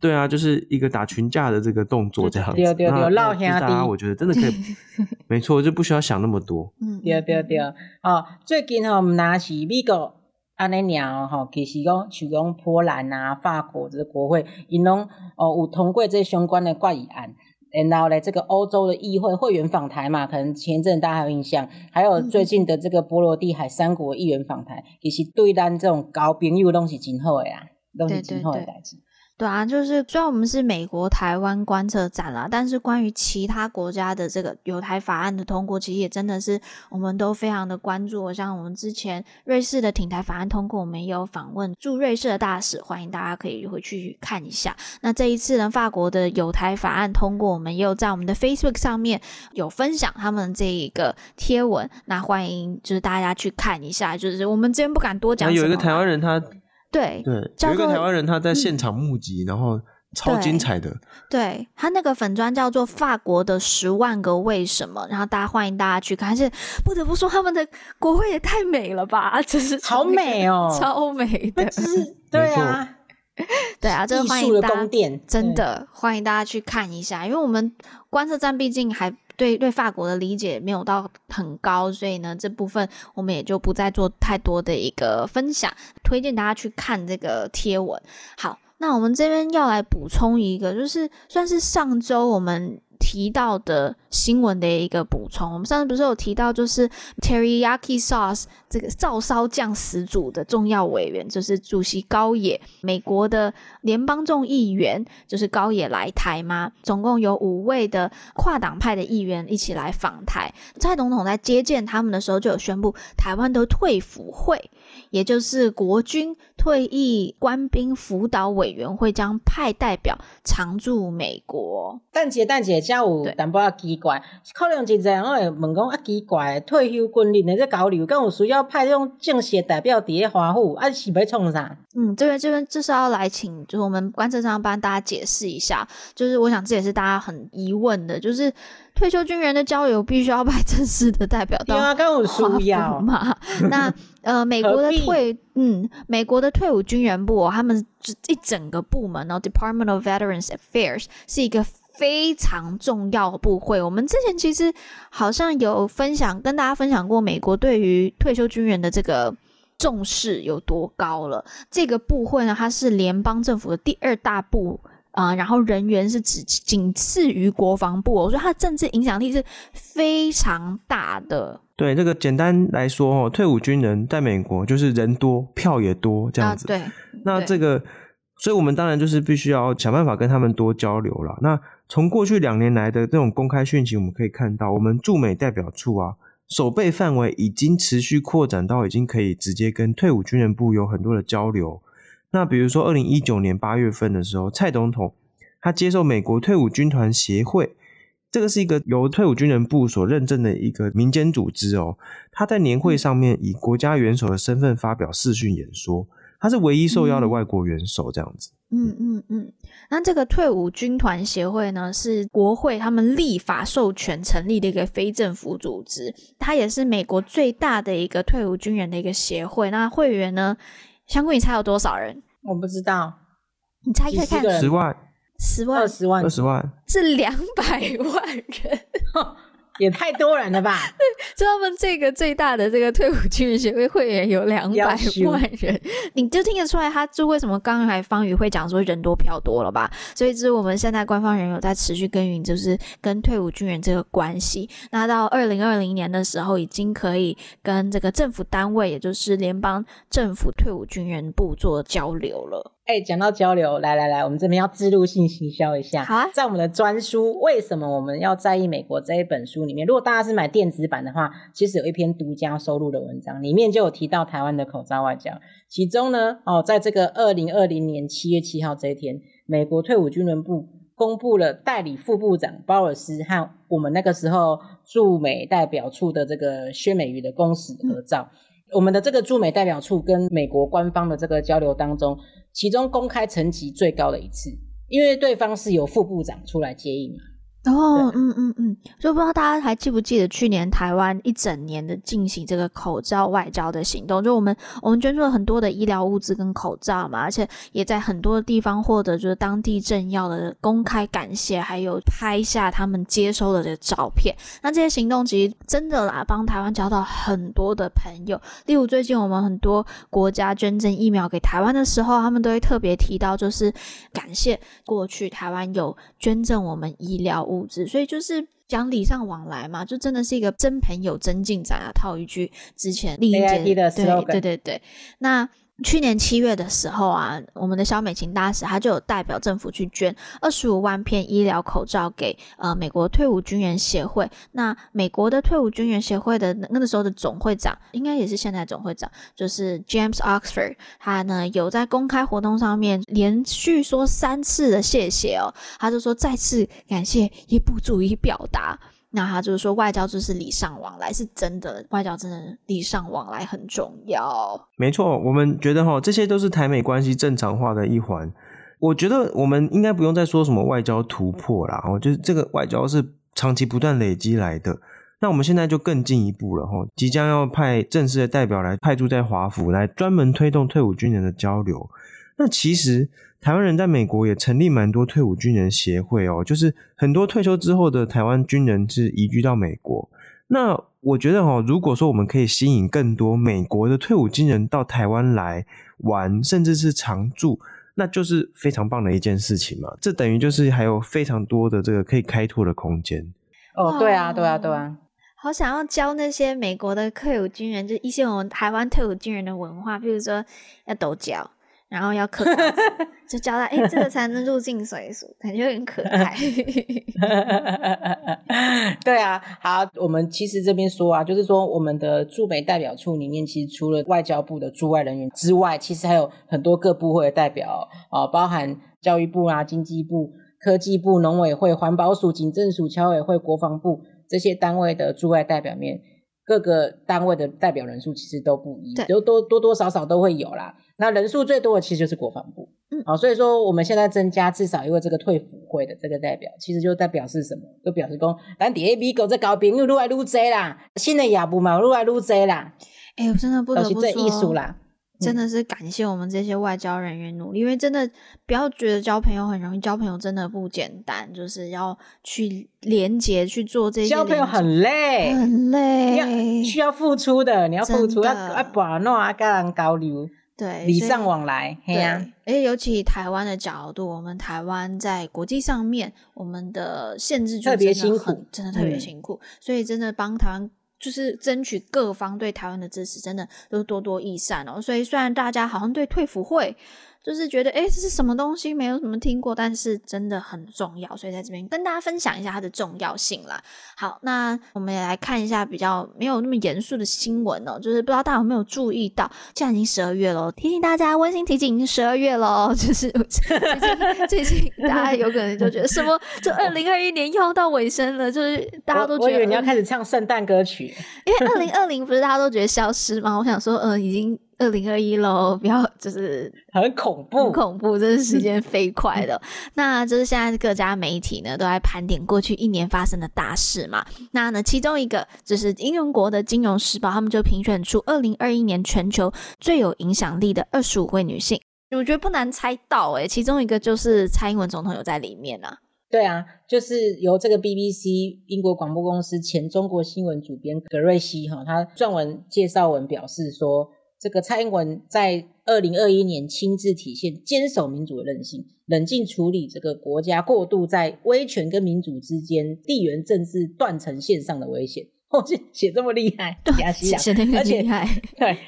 对啊，就是一个打群架的这个动作这样子。对对对，那大家我觉得真的可以，[laughs] 没错，就不需要想那么多。嗯，对对对，哦，最近吼我们拿起美国。安尼鸟吼，其实讲像讲波兰啊、法国这个国会，因拢哦有通过这相关的怪议案，然后嘞，这个欧洲的议会会员访台嘛，可能前一阵大家还有印象，还有最近的这个波罗的海三国议员访台，其实对咱这种交朋友拢是真好的呀，拢是真好的代志。对啊，就是虽然我们是美国台湾观测站啦，但是关于其他国家的这个友台法案的通过，其实也真的是我们都非常的关注。像我们之前瑞士的挺台法案通过，我们也有访问驻瑞士的大使，欢迎大家可以回去看一下。那这一次呢，法国的友台法案通过，我们也有在我们的 Facebook 上面有分享他们这一个贴文，那欢迎就是大家去看一下。就是我们之前不敢多讲，有一个台湾人他。对对，有一个台湾人他在现场目击，嗯、然后超精彩的。对，对他那个粉砖叫做“法国的十万个为什么”，然后大家欢迎大家去看。而且不得不说，他们的国会也太美了吧，真是好美哦，[laughs] 超美的。[laughs] 对啊，对啊，这个欢迎大家，真的欢迎大家去看一下，因为我们观测站毕竟还。对对，法国的理解没有到很高，所以呢，这部分我们也就不再做太多的一个分享，推荐大家去看这个贴文。好，那我们这边要来补充一个，就是算是上周我们。提到的新闻的一个补充，我们上次不是有提到，就是 Teriyaki Sauce 这个照烧酱始祖的重要委员，就是主席高野，美国的联邦众议员，就是高野来台吗？总共有五位的跨党派的议员一起来访台。蔡总统在接见他们的时候，就有宣布台湾的退辅会。也就是国军退役官兵辅导委员会，将派代表常驻美国。但姐，但姐，家有淡薄仔奇怪，可能真侪人会问讲啊，奇怪，退休军人的这交流，敢有需要派这种正式代表伫咧华府，啊，是要创啥？嗯，这边这边就是要来请，就是我们观测上帮大家解释一下，就是我想这也是大家很疑问的，就是。退休军人的交流必须要派正式的代表到华府嘛？那 [laughs] 呃，美国的退嗯，美国的退伍军人部，他们一整个部门哦，Department of Veterans Affairs 是一个非常重要的部会。我们之前其实好像有分享，跟大家分享过美国对于退休军人的这个重视有多高了。这个部会呢，它是联邦政府的第二大部。啊、呃，然后人员是只仅次于国防部，哦，所以它的政治影响力是非常大的。对，这个简单来说哦，退伍军人在美国就是人多票也多这样子。啊、对，那这个，所以我们当然就是必须要想办法跟他们多交流了。那从过去两年来的这种公开讯息，我们可以看到，我们驻美代表处啊，守备范围已经持续扩展到已经可以直接跟退伍军人部有很多的交流。那比如说，二零一九年八月份的时候，蔡总统他接受美国退伍军团协会，这个是一个由退伍军人部所认证的一个民间组织哦。他在年会上面以国家元首的身份发表视讯演说，他是唯一受邀的外国元首，这样子。嗯嗯嗯。那这个退伍军团协会呢，是国会他们立法授权成立的一个非政府组织，它也是美国最大的一个退伍军人的一个协会。那会员呢？香菇，你猜有多少人？我不知道，你猜看看。十万、十万、二十万、二十万，是两百万人。[laughs] 也太多人了吧？[laughs] 就他们这个最大的这个退伍军人协会会员有两百万人，你就听得出来，他就为什么刚才方宇会讲说人多票多了吧？所以，就是我们现在官方人有在持续耕耘，就是跟退伍军人这个关系。那到二零二零年的时候，已经可以跟这个政府单位，也就是联邦政府退伍军人部做交流了。哎，讲到交流，来来来，我们这边要置入性行销一下。好啊，在我们的专书《为什么我们要在意美国》这一本书里面，如果大家是买电子版的话，其实有一篇独家收录的文章，里面就有提到台湾的口罩外交。其中呢，哦，在这个二零二零年七月七号这一天，美国退伍军人部公布了代理副部长鲍尔斯和我们那个时候驻美代表处的这个薛美瑜的公使合照。嗯我们的这个驻美代表处跟美国官方的这个交流当中，其中公开层级最高的一次，因为对方是由副部长出来接应嘛。哦，嗯嗯嗯，就不知道大家还记不记得去年台湾一整年的进行这个口罩外交的行动，就我们我们捐助了很多的医疗物资跟口罩嘛，而且也在很多地方获得就是当地政要的公开感谢，还有拍下他们接收的这个照片。那这些行动其实真的啦，帮台湾交到很多的朋友。例如最近我们很多国家捐赠疫苗给台湾的时候，他们都会特别提到，就是感谢过去台湾有捐赠我们医疗物质，所以就是讲礼尚往来嘛，就真的是一个真朋友真进展啊！套一句之前另一件对对对对，那。去年七月的时候啊，我们的萧美琴大使他就有代表政府去捐二十五万片医疗口罩给呃美国退伍军人协会。那美国的退伍军人协会的那个时候的总会长，应该也是现在总会长，就是 James Oxford，他呢有在公开活动上面连续说三次的谢谢哦，他就说再次感谢也不足以表达。那他就是说，外交就是礼尚往来，是真的，外交真的礼尚往来很重要。没错，我们觉得哈，这些都是台美关系正常化的一环。我觉得我们应该不用再说什么外交突破啦，哦，就是这个外交是长期不断累积来的。那我们现在就更进一步了哈，即将要派正式的代表来派驻在华府，来专门推动退伍军人的交流。那其实。台湾人在美国也成立蛮多退伍军人协会哦，就是很多退休之后的台湾军人是移居到美国。那我觉得哦，如果说我们可以吸引更多美国的退伍军人到台湾来玩，甚至是常住，那就是非常棒的一件事情嘛。这等于就是还有非常多的这个可以开拓的空间。哦，对啊，对啊，对啊，好想要教那些美国的退伍军人，就一些我们台湾退伍军人的文化，比如说要抖脚。然后要嗑瓜子，[laughs] 就教他，哎、欸，这个才能入境随俗，感觉很可 [laughs] 爱。对啊，好，我们其实这边说啊，就是说我们的驻美代表处里面，其实除了外交部的驻外人员之外，其实还有很多各部会的代表啊，包含教育部啊、经济部、科技部、农委会、环保署、警政署、侨委会、国防部这些单位的驻外代表面。各个单位的代表人数其实都不一，都多多多少少都会有啦。那人数最多的其实就是国防部，嗯，好，所以说我们现在增加至少一位这个退辅会的这个代表，其实就代表是什么？就表示说，咱底下美国这交朋友愈来愈多啦，新的业务嘛愈来愈多啦。哎、欸，我真的不得不说，艺术啦。真的是感谢我们这些外交人员努力，因为真的不要觉得交朋友很容易，交朋友真的不简单，就是要去连接去做这些。交朋友很累，很累，要需要付出的，你要付出，要要把诺啊，跟人交流，对，礼尚往来，对呀。而且尤其台湾的角度，我们台湾在国际上面，我们的限制就特别辛苦，真的特别辛苦，嗯、所以真的帮台湾。就是争取各方对台湾的支持，真的都多多益善哦。所以虽然大家好像对退辅会，就是觉得，诶，这是什么东西？没有什么听过，但是真的很重要，所以在这边跟大家分享一下它的重要性啦。好，那我们也来看一下比较没有那么严肃的新闻哦，就是不知道大家有没有注意到，现在已经十二月了，提醒大家，温馨提醒，已经十二月了，就是 [laughs] 最近最近大家有可能就觉得什么，就二零二一年又要到尾声了，就是大家都觉得，你要开始唱圣诞歌曲，[laughs] 因为二零二零不是大家都觉得消失吗？我想说，嗯、呃，已经。二零二一喽，不要就是很恐怖，很恐怖，真是时间 [laughs] 飞快的。[laughs] 那就是现在各家媒体呢都在盘点过去一年发生的大事嘛。那呢，其中一个就是英国的《金融时报》，他们就评选出二零二一年全球最有影响力的二十五位女性。我觉得不难猜到，诶，其中一个就是蔡英文总统有在里面啊。对啊，就是由这个 BBC 英国广播公司前中国新闻主编格瑞西哈，他撰文介绍文表示说。这个蔡英文在二零二一年亲自体现坚守民主的韧性，冷静处理这个国家过度在威权跟民主之间地缘政治断层线上的危险。哦，写写这么厉害，对，写的很厉害。[laughs] 对，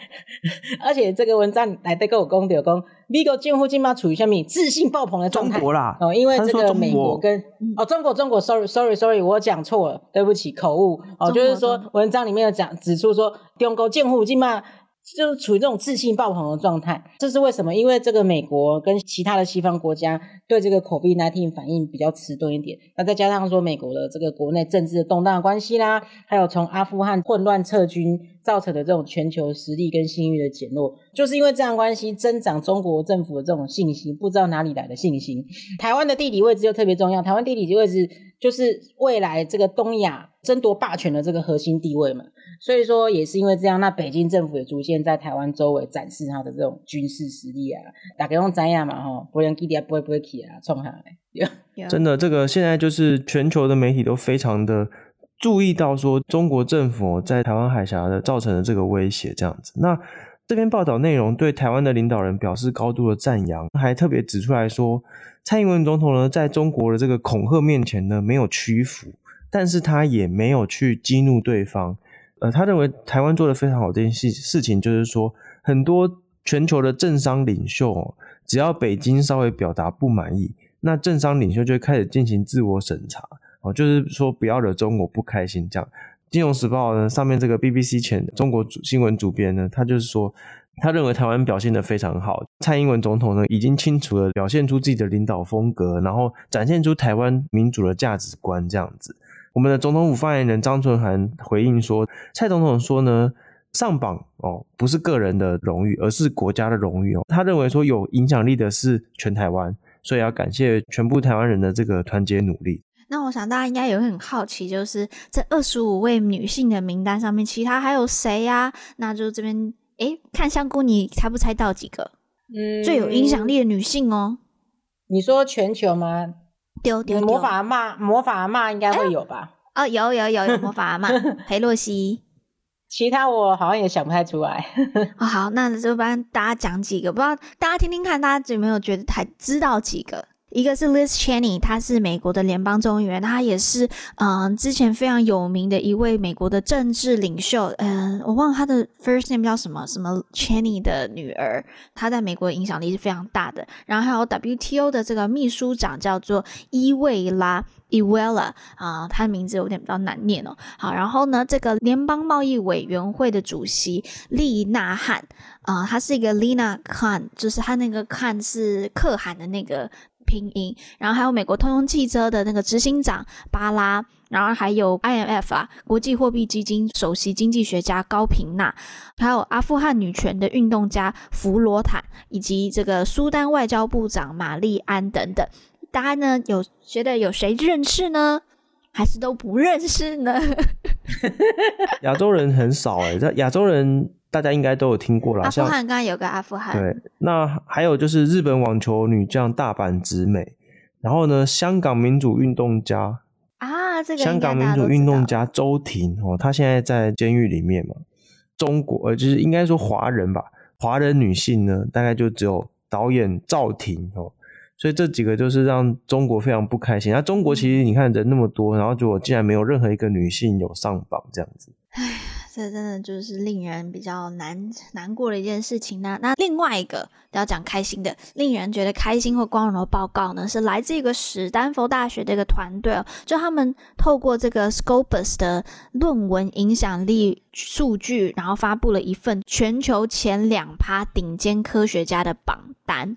而且这个文章来得跟我公的公，美国近乎近嘛处于下面自信爆棚的状态。中国啦，哦，因为这个美国跟哦中国中国，sorry sorry sorry，我讲错了，对不起，口误。哦，就是说文章里面有讲指出说中国近乎近嘛。就是处于这种自信爆棚的状态，这是为什么？因为这个美国跟其他的西方国家对这个 COVID-19 反应比较迟钝一点，那再加上说美国的这个国内政治的动荡的关系啦，还有从阿富汗混乱撤军造成的这种全球实力跟信誉的减弱，就是因为这样关系增长中国政府的这种信心，不知道哪里来的信心。台湾的地理位置又特别重要，台湾地理位置就是未来这个东亚争夺霸权的这个核心地位嘛。所以说也是因为这样，那北京政府也逐渐在台湾周围展示他的这种军事实力啊，打给用怎样嘛吼，不能给点不会不会起啊，冲下来。真的，这个现在就是全球的媒体都非常的注意到说中国政府在台湾海峡的造成的这个威胁这样子。那这篇报道内容对台湾的领导人表示高度的赞扬，还特别指出来说，蔡英文总统呢在中国的这个恐吓面前呢没有屈服，但是他也没有去激怒对方。呃，他认为台湾做的非常好这件事事情，就是说很多全球的政商领袖，只要北京稍微表达不满意，那政商领袖就会开始进行自我审查，哦，就是说不要惹中国不开心这样。金融时报呢上面这个 BBC 前中国新闻主编呢，他就是说，他认为台湾表现得非常好，蔡英文总统呢已经清楚地表现出自己的领导风格，然后展现出台湾民主的价值观这样子。我们的总统府发言人张纯涵回应说：“蔡总统说呢，上榜哦不是个人的荣誉，而是国家的荣誉哦。他认为说有影响力的是全台湾，所以要感谢全部台湾人的这个团结努力。”那我想大家应该也会很好奇，就是这二十五位女性的名单上面，其他还有谁呀、啊？那就这边诶看香菇，你猜不猜到几个？嗯，最有影响力的女性哦。你说全球吗？丢丢魔法阿嬷，魔法阿嬷应该会有吧？欸、哦，有有有有魔法阿嬷，[laughs] 裴洛西。其他我好像也想不太出来。哦，好，那就帮大家讲几个，不知道大家听听看，大家有没有觉得还知道几个？一个是 Liz Cheney，她是美国的联邦众议员，她也是嗯、之前非常有名的一位美国的政治领袖。嗯、我忘了她的 first name 叫什么，什么 Cheney 的女儿，她在美国影响力是非常大的。然后还有 WTO 的这个秘书长叫做伊维拉 Ewela 啊，她的名字有点比较难念哦。好，然后呢，这个联邦贸易委员会的主席利纳汉啊，她是一个 Lina Khan，就是她那个 Khan 是可汗的那个。拼音，然后还有美国通用汽车的那个执行长巴拉，然后还有 IMF 啊，国际货币基金首席经济学家高平娜，还有阿富汗女权的运动家弗罗坦，以及这个苏丹外交部长玛丽安等等。大家呢有觉得有谁认识呢？还是都不认识呢？[laughs] 亚洲人很少哎、欸，这亚洲人。大家应该都有听过了，阿富汗刚刚有个阿富汗，对，那还有就是日本网球女将大阪直美，然后呢，香港民主运动家啊，这个香港民主运动家周婷哦，她现在在监狱里面嘛。中国呃，就是应该说华人吧，华人女性呢，大概就只有导演赵婷哦，所以这几个就是让中国非常不开心。那中国其实你看人那么多，然后结果竟然没有任何一个女性有上榜这样子。这真的就是令人比较难难过的一件事情呢。那另外一个要讲开心的，令人觉得开心或光荣的报告呢，是来自一个史丹佛大学的一个团队哦，就他们透过这个 Scopus 的论文影响力数据，然后发布了一份全球前两趴顶尖科学家的榜单。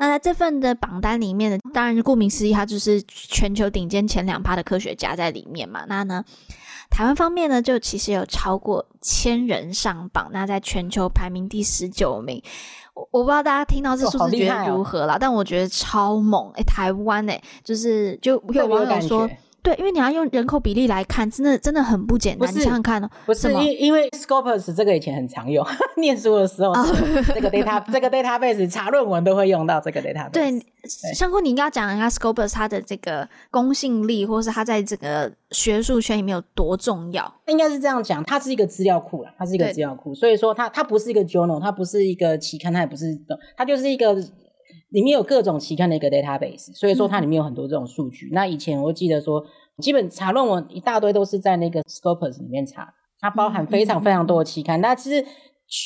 那在这份的榜单里面呢，当然顾名思义，它就是全球顶尖前两趴的科学家在里面嘛。那呢？台湾方面呢，就其实有超过千人上榜，那在全球排名第十九名。我我不知道大家听到这数字觉得如何啦，哦哦、但我觉得超猛诶、欸，台湾诶、欸，就是就有网友说。对，因为你要用人口比例来看，真的真的很不简单。你想想看哦，不是因因为 Scopus 这个以前很常用，[laughs] 念书的时候这个 [laughs] data 这个 database 查论文都会用到这个 database。对，香菇你应该要讲一下 Scopus 它的这个公信力，或是它在这个学术圈里面有多重要。应该是这样讲，它是一个资料库啦，它是一个资料库，所以说它它不是一个 journal，它不是一个期刊，它也不是，它就是一个。里面有各种期刊的一个 database，所以说它里面有很多这种数据。嗯、那以前我记得说，基本查论文一大堆都是在那个 Scopus 里面查，它包含非常非常多的期刊。那、嗯、其实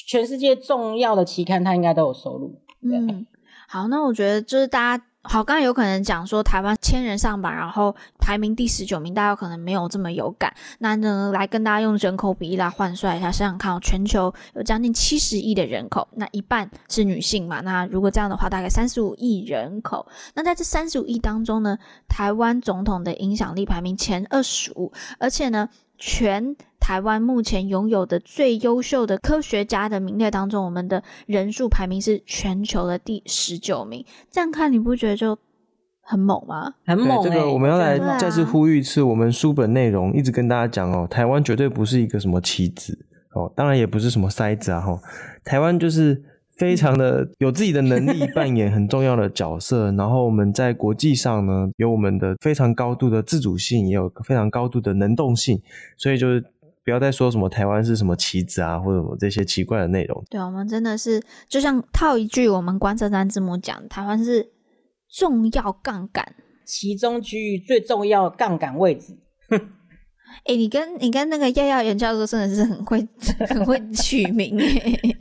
全世界重要的期刊，它应该都有收录。嗯，好，那我觉得就是大家。好，刚刚有可能讲说台湾千人上榜，然后排名第十九名，大家可能没有这么有感。那呢，来跟大家用人口比例来换算一下，想想看，全球有将近七十亿的人口，那一半是女性嘛？那如果这样的话，大概三十五亿人口。那在这三十五亿当中呢，台湾总统的影响力排名前二十五，而且呢，全台湾目前拥有的最优秀的科学家的名列当中，我们的人数排名是全球的第十九名。这样看你不觉得就很猛吗？很猛、欸。这个我们要来再次呼吁一次，我们书本内容一直跟大家讲哦，台湾绝对不是一个什么棋子哦，当然也不是什么筛子啊哈，台湾就是。非常的有自己的能力，扮演很重要的角色。然后我们在国际上呢，有我们的非常高度的自主性，也有非常高度的能动性。所以就是不要再说什么台湾是什么棋子啊，或者什么这些奇怪的内容。对，我们真的是就像套一句我们观测站字母讲，台湾是重要杠杆，其中区域最重要杠杆位置。哎、欸，你跟你跟那个耀耀袁教授真的是很会 [laughs] 很会取名，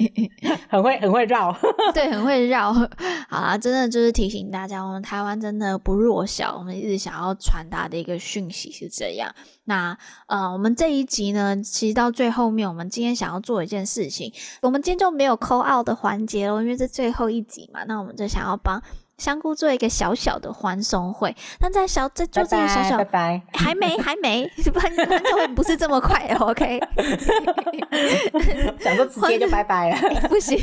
[laughs] 很会很会绕，[laughs] 对，很会绕。好啦，真的就是提醒大家，我们台湾真的不弱小，我们一直想要传达的一个讯息是这样。那呃，我们这一集呢，其实到最后面，我们今天想要做一件事情，我们今天就没有 call out 的环节了，因为这最后一集嘛，那我们就想要帮。香菇做一个小小的欢送会，但在小在做这个小小，拜拜，还没 [laughs] 还没，欢欢送会不是这么快的，OK？[laughs] 想说直接就拜拜了，欸、不行，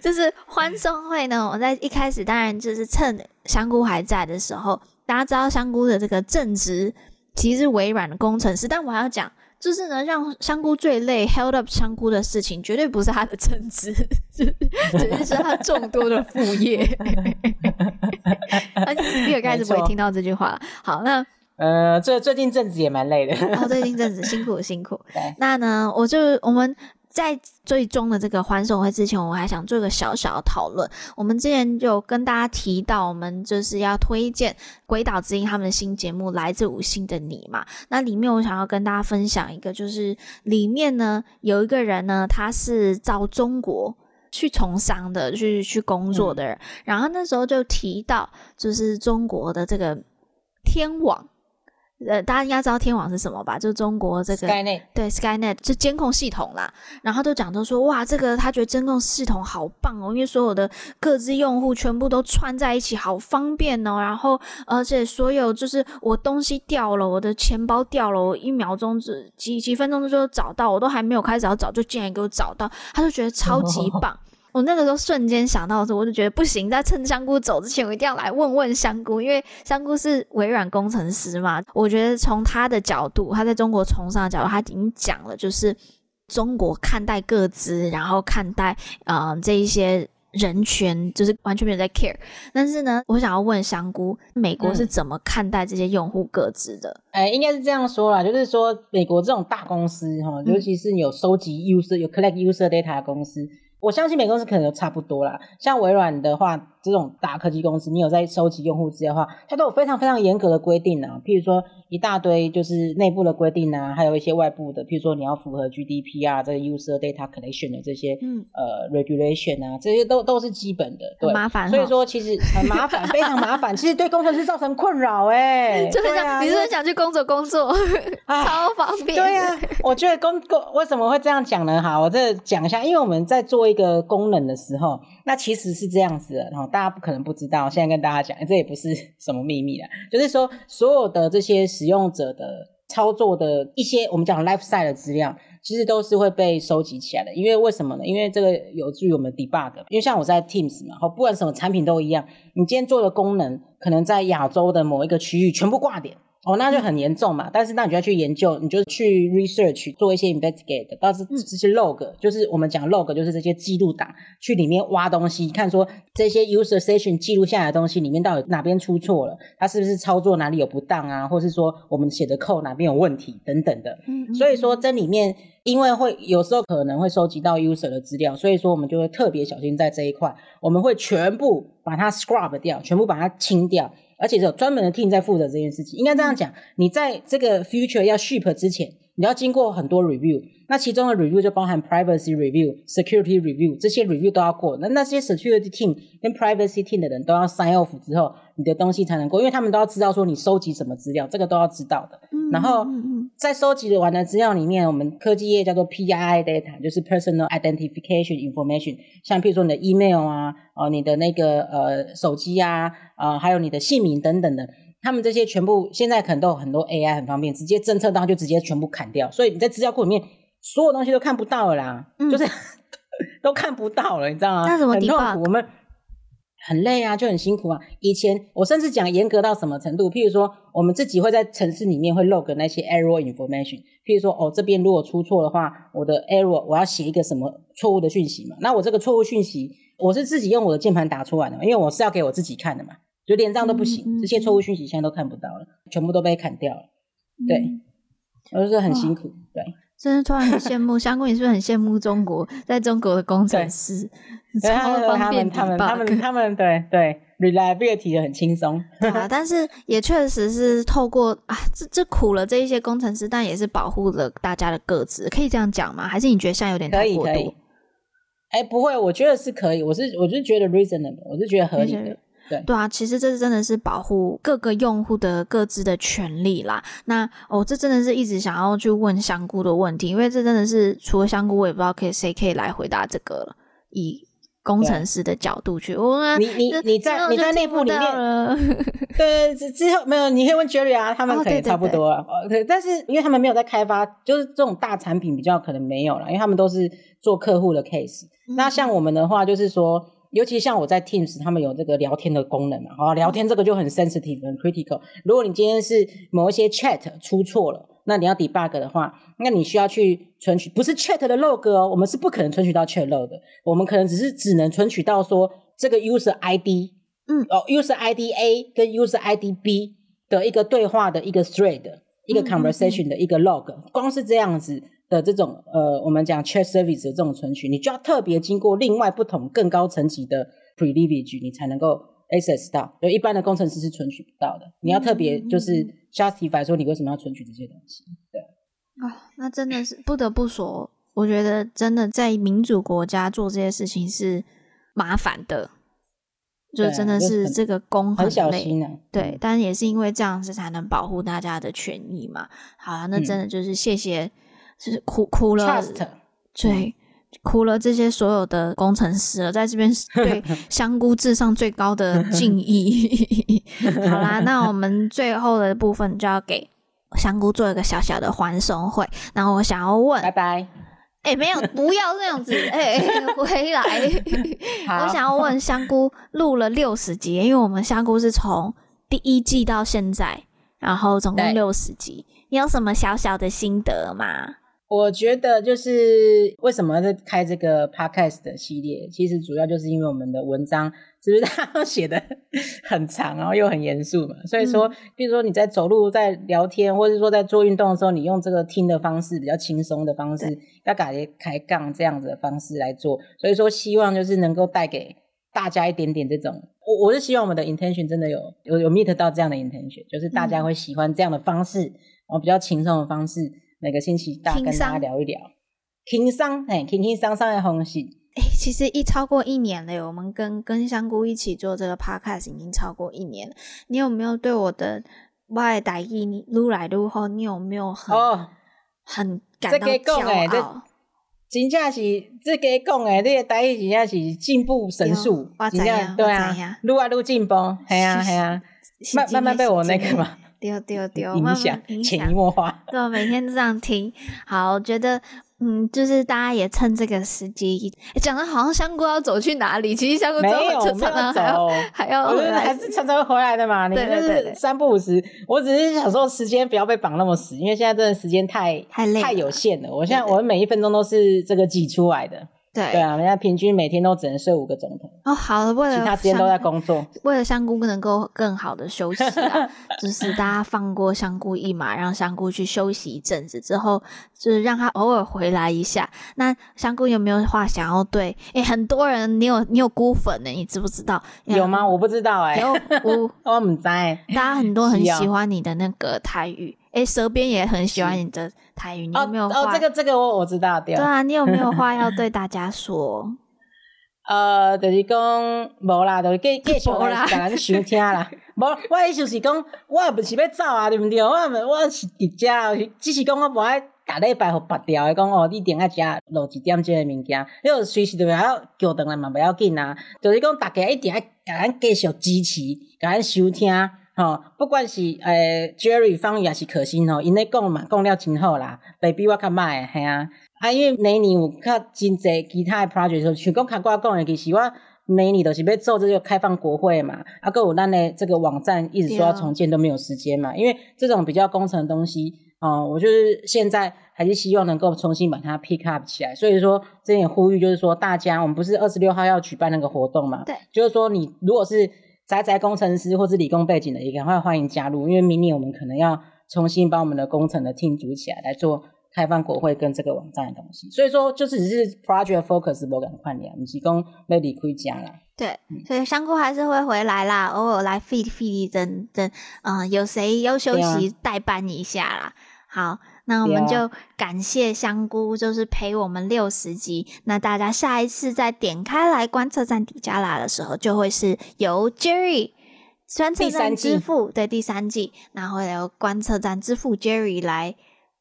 就是欢送会呢。我在一开始当然就是趁香菇还在的时候，大家知道香菇的这个正职其实是微软的工程师，但我还要讲。就是呢，让香菇最累，held up 香菇的事情，绝对不是他的正职，只是是他众多的副业。而且比尔盖茨不会听到这句话。好，那呃，最最近阵子也蛮累的。哦最近阵子辛苦辛苦。[laughs] 那呢，我就我们在最终的这个欢送会之前，我还想做一个小小的讨论。我们之前就跟大家提到，我们就是要推荐鬼岛之音他们的新节目《来自五星的你》嘛。那里面我想要跟大家分享一个，就是里面呢有一个人呢，他是到中国去从商的，去去工作的人。嗯、然后那时候就提到，就是中国的这个天网。呃，大家应该知道天网是什么吧？就中国这个 Skynet，对 Skynet 就监控系统啦。然后都讲到说，哇，这个他觉得监控系统好棒哦，因为所有的各自用户全部都串在一起，好方便哦。然后而且所有就是我东西掉了，我的钱包掉了，我一秒钟只几几分钟就找到，我都还没有开始要找，就竟然给我找到，他就觉得超级棒。Oh. 我那个时候瞬间想到的时候，我就觉得不行，在趁香菇走之前，我一定要来问问香菇，因为香菇是微软工程师嘛。我觉得从他的角度，他在中国从商的角度，他已经讲了，就是中国看待各资，然后看待呃这一些人权，就是完全没有在 care。但是呢，我想要问香菇，美国是怎么看待这些用户各自的？哎、嗯，应该是这样说啦，就是说美国这种大公司哈，尤其是有收集 user、有 collect user data 的公司。我相信每公司可能都差不多啦。像微软的话，这种大科技公司，你有在收集用户资料的话，它都有非常非常严格的规定啊。譬如说一大堆就是内部的规定啊，还有一些外部的，譬如说你要符合 GDP 啊，这个 user data collection 的这些，嗯，呃，regulation 啊，这些都都是基本的。对，麻烦。所以说其实很麻烦，[laughs] 非常麻烦。其实对工程师造成困扰哎、[laughs] 欸。就很想，啊、你是不是想去工作工作？[laughs] 超方便。对啊，我觉得工工为什么会这样讲呢？哈，我这讲一下，因为我们在做一个功能的时候，那其实是这样子的，然后大家不可能不知道。现在跟大家讲，这也不是 [laughs] 什么秘密啦，就是说所有的这些使用者的操作的一些我们讲 life side 的资料，其实都是会被收集起来的。因为为什么呢？因为这个有助于我们 debug。因为像我在 Teams 嘛，不管什么产品都一样，你今天做的功能，可能在亚洲的某一个区域全部挂点。哦，那就很严重嘛。但是那你就要去研究，你就去 research 做一些 investigate，到是这些 log，就是我们讲 log，就是这些记录档，去里面挖东西，看说这些 user session 记录下来的东西里面到底哪边出错了，它是不是操作哪里有不当啊，或是说我们写的 code 哪边有问题等等的。嗯，所以说这里面因为会有时候可能会收集到 user 的资料，所以说我们就会特别小心在这一块，我们会全部把它 scrub 掉，全部把它清掉。而且是有专门的 team 在负责这件事情，应该这样讲，你在这个 future 要 ship 之前，你要经过很多 review，那其中的 review 就包含 privacy review、security review 这些 review 都要过，那那些 security team 跟 privacy team 的人都要 sign off 之后，你的东西才能过，因为他们都要知道说你收集什么资料，这个都要知道的。嗯、然后在收集完的资料里面，我们科技业叫做 PII data，就是 personal identification information，像譬如说你的 email 啊，哦，你的那个呃手机啊，啊、呃，还有你的姓名等等的，他们这些全部现在可能都有很多 AI 很方便，直接侦测到就直接全部砍掉，所以你在资料库里面所有东西都看不到了啦，嗯、就是 [laughs] 都看不到了，你知道吗？那怎么？很痛苦，我们。很累啊，就很辛苦啊。以前我甚至讲严格到什么程度？譬如说，我们自己会在城市里面会 log 那些 error information。譬如说，哦，这边如果出错的话，我的 error 我要写一个什么错误的讯息嘛？那我这个错误讯息，我是自己用我的键盘打出来的嘛，因为我是要给我自己看的嘛。就连这样都不行，这些错误讯息现在都看不到了，全部都被砍掉了。对，我、嗯、就是很辛苦。对。真的突然很羡慕，[laughs] 香菇，你是不是很羡慕中国？在中国的工程师超方便，他们他们他们他们对对 reliability 也很轻松。对啊，但是也确实是透过啊，这这苦了这一些工程师，但也是保护了大家的个子，可以这样讲吗？还是你觉得现在有点太过度？哎，不会，我觉得是可以，我是我是觉得 reasonable，我是觉得合理的。对对啊，其实这真的是保护各个用户的各自的权利啦。那哦，这真的是一直想要去问香菇的问题，因为这真的是除了香菇，我也不知道可以谁可以来回答这个了。以工程师的角度去，我你你你在你在内部里面，[laughs] 对之之后没有，你可以问 Jerry 啊，他们可以差不多啊。对，对，对，但是因为他们没有在开发，就是这种大产品比较可能没有了，因为他们都是做客户的 case。嗯。那像我们的话，就是说。尤其像我在 Teams，他们有这个聊天的功能嘛，啊，聊天这个就很 sensitive、很 critical。如果你今天是某一些 chat 出错了，那你要 debug 的话，那你需要去存取，不是 chat 的 log 哦，我们是不可能存取到 chat log 的，我们可能只是只能存取到说这个 user ID，嗯，哦，user ID A 跟 user ID B 的一个对话的一个 thread，一个 conversation 的一个 log，光是这样子。的这种呃，我们讲 chat service 的这种存取，你就要特别经过另外不同更高层级的 privilege，你才能够 access 到，就一般的工程师是存取不到的。你要特别就是 justify 说你为什么要存取这些东西。对，哦，那真的是不得不说，我觉得真的在民主国家做这些事情是麻烦的。就真的是这个工很，很小心啊，对，但也是因为这样子才能保护大家的权益嘛。好啊，那真的就是谢谢，就是哭哭了，Trust. 对，哭了这些所有的工程师了，在这边对 [laughs] 香菇至上最高的敬意。好啦，那我们最后的部分就要给香菇做一个小小的欢送会。然后我想要问，拜拜。哎、欸，没有，不要这样子。哎、欸，回来。[laughs] 我想要问香菇录了六十集，因为我们香菇是从第一季到现在，然后总共六十集。你有什么小小的心得吗？我觉得就是为什么在开这个 podcast 的系列，其实主要就是因为我们的文章是不是写的 [laughs] 很长，然后又很严肃嘛。所以说，比如说你在走路、在聊天，或者说在做运动的时候，你用这个听的方式，比较轻松的方式，要改开杠这样子的方式来做。所以说，希望就是能够带给大家一点点这种，我我是希望我们的 intention 真的有有有 meet 到这样的 intention，就是大家会喜欢这样的方式，然后比较轻松的方式。每个星期大跟大家聊一聊，轻松哎，轻轻松松的方式。哎、欸，其实一超过一年了，我们跟跟香菇一起做这个 podcast 已经超过一年了。你有没有对我的外台语你撸来撸后，你有没有很、哦、很感到骄傲？真正是这个讲诶，这个台语真正是进步神速，真正对啊，录啊录进步，系啊系啊，慢慢慢被我那个嘛。丢丢丢，影响潜移默化。对，每天都这样听。好，我觉得，嗯，就是大家也趁这个时机，讲的好像香菇要走去哪里，其实香菇没有没有走，还要还，要还是常常会回来的嘛。对对对，三不五时。我只是想说，时间不要被绑那么死，因为现在真的时间太太累，太有限了。我现在我每一分钟都是这个挤出来的。对对啊，人家平均每天都只能睡五个钟头哦。好了，为了其他时间都在工作，为了香菇能够更好的休息啊，[laughs] 就是大家放过香菇一马，让香菇去休息一阵子之后，就是让他偶尔回来一下。那香菇有没有话想要对？哎、欸，很多人，你有你有菇粉呢，你知不知道？有吗？我不知道哎、欸，有菇我不知道。大家很多很喜欢你的那个台语。哎、欸，舌边也很喜欢你的台语，你有没有话？哦，这个这个我我知道，对。对啊，你有没有话要对 [laughs] 大家说？呃，就是讲无啦，就是继继续来甲咱收听啦。[laughs] 无，我意思是讲，我也不是要走啊，对不对？我我是伫遮，只是讲我无爱逐礼拜互拔掉的讲哦，你一定爱食落一点这个物件，你有随时都要叫转来嘛，不要紧啊。就是讲大家一定爱甲咱继续支持，甲咱收听。吼，不管是诶、欸、Jerry 方宇还是可心吼，因咧讲嘛，讲了真好啦，袂比我较歹诶，系啊。啊，因为每年有较真侪其他诶 project，像讲较我讲诶，其实我每年都是要做这个开放国会嘛，啊，搁有咱诶这个网站一直说要重建都没有时间嘛，因为这种比较工程的东西，哦，我就是现在还是希望能够重新把它 pick up 起来。所以说，这也呼吁就是说，大家，我们不是二十六号要举办那个活动嘛？对，就是说你如果是。宅宅工程师或是理工背景的，也赶快欢迎加入，因为明年我们可能要重新把我们的工程的 team 组起来，来做开放国会跟这个网站的东西。所以说，就是只是 project focus 不赶快点，不是讲要离开家啦。对，所以香菇还是会回来啦，偶尔来 feed feed 等等，嗯，有谁要休息代班一下啦。好。那我们就感谢香菇，就是陪我们六十集。那大家下一次再点开来观测站底加拉的时候，就会是由 Jerry 观测站之父对第三季，然后由观测站之父 Jerry 来。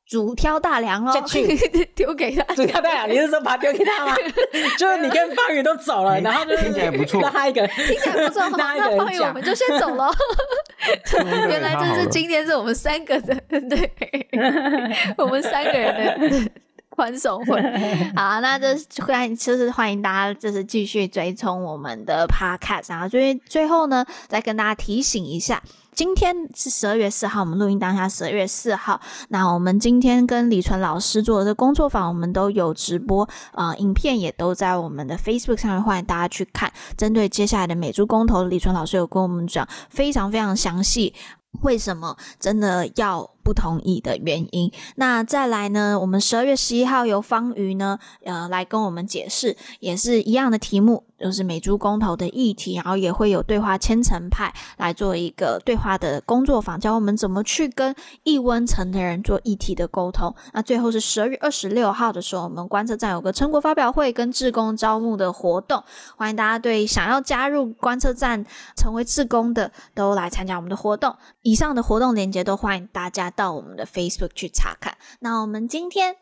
主挑大梁哦，[laughs] 丢给他。主挑大梁，你是说把它丢给他吗？[laughs] 就是你跟方宇都走了，然后就听起来不错，那他一个听起来不错，那方宇我们就先走了。[laughs] [laughs] 原来这是今天是我们三个的，对，[laughs] 我们三个人的欢送会。[laughs] 好，那就欢迎，就是欢迎大家，就是继续追踪我们的 podcast。然后最最后呢，再跟大家提醒一下。今天是十二月四号，我们录音当下十二月四号。那我们今天跟李纯老师做的工作坊，我们都有直播，啊，影片也都在我们的 Facebook 上面，欢迎大家去看。针对接下来的美珠公投，李纯老师有跟我们讲非常非常详细，为什么真的要不同意的原因。那再来呢，我们十二月十一号由方瑜呢，呃，来跟我们解释，也是一样的题目。就是美猪公投的议题，然后也会有对话千层派来做一个对话的工作坊，教我们怎么去跟异温层的人做议题的沟通。那最后是十二月二十六号的时候，我们观测站有个成果发表会跟志工招募的活动，欢迎大家对想要加入观测站成为志工的都来参加我们的活动。以上的活动链接都欢迎大家到我们的 Facebook 去查看。那我们今天。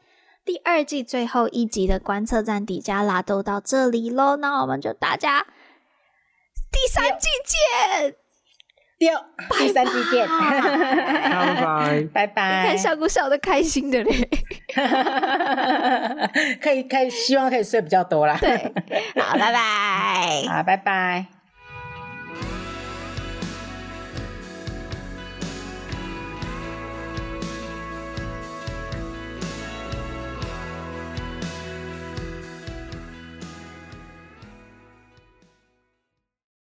第二季最后一集的观测站底加拉都到这里喽，那我们就大家第三季见，第二第三季见，拜拜拜拜。你看笑姑笑的开心的嘞，可以可以，希望可以睡比较多啦。对，好，拜拜，好，拜拜。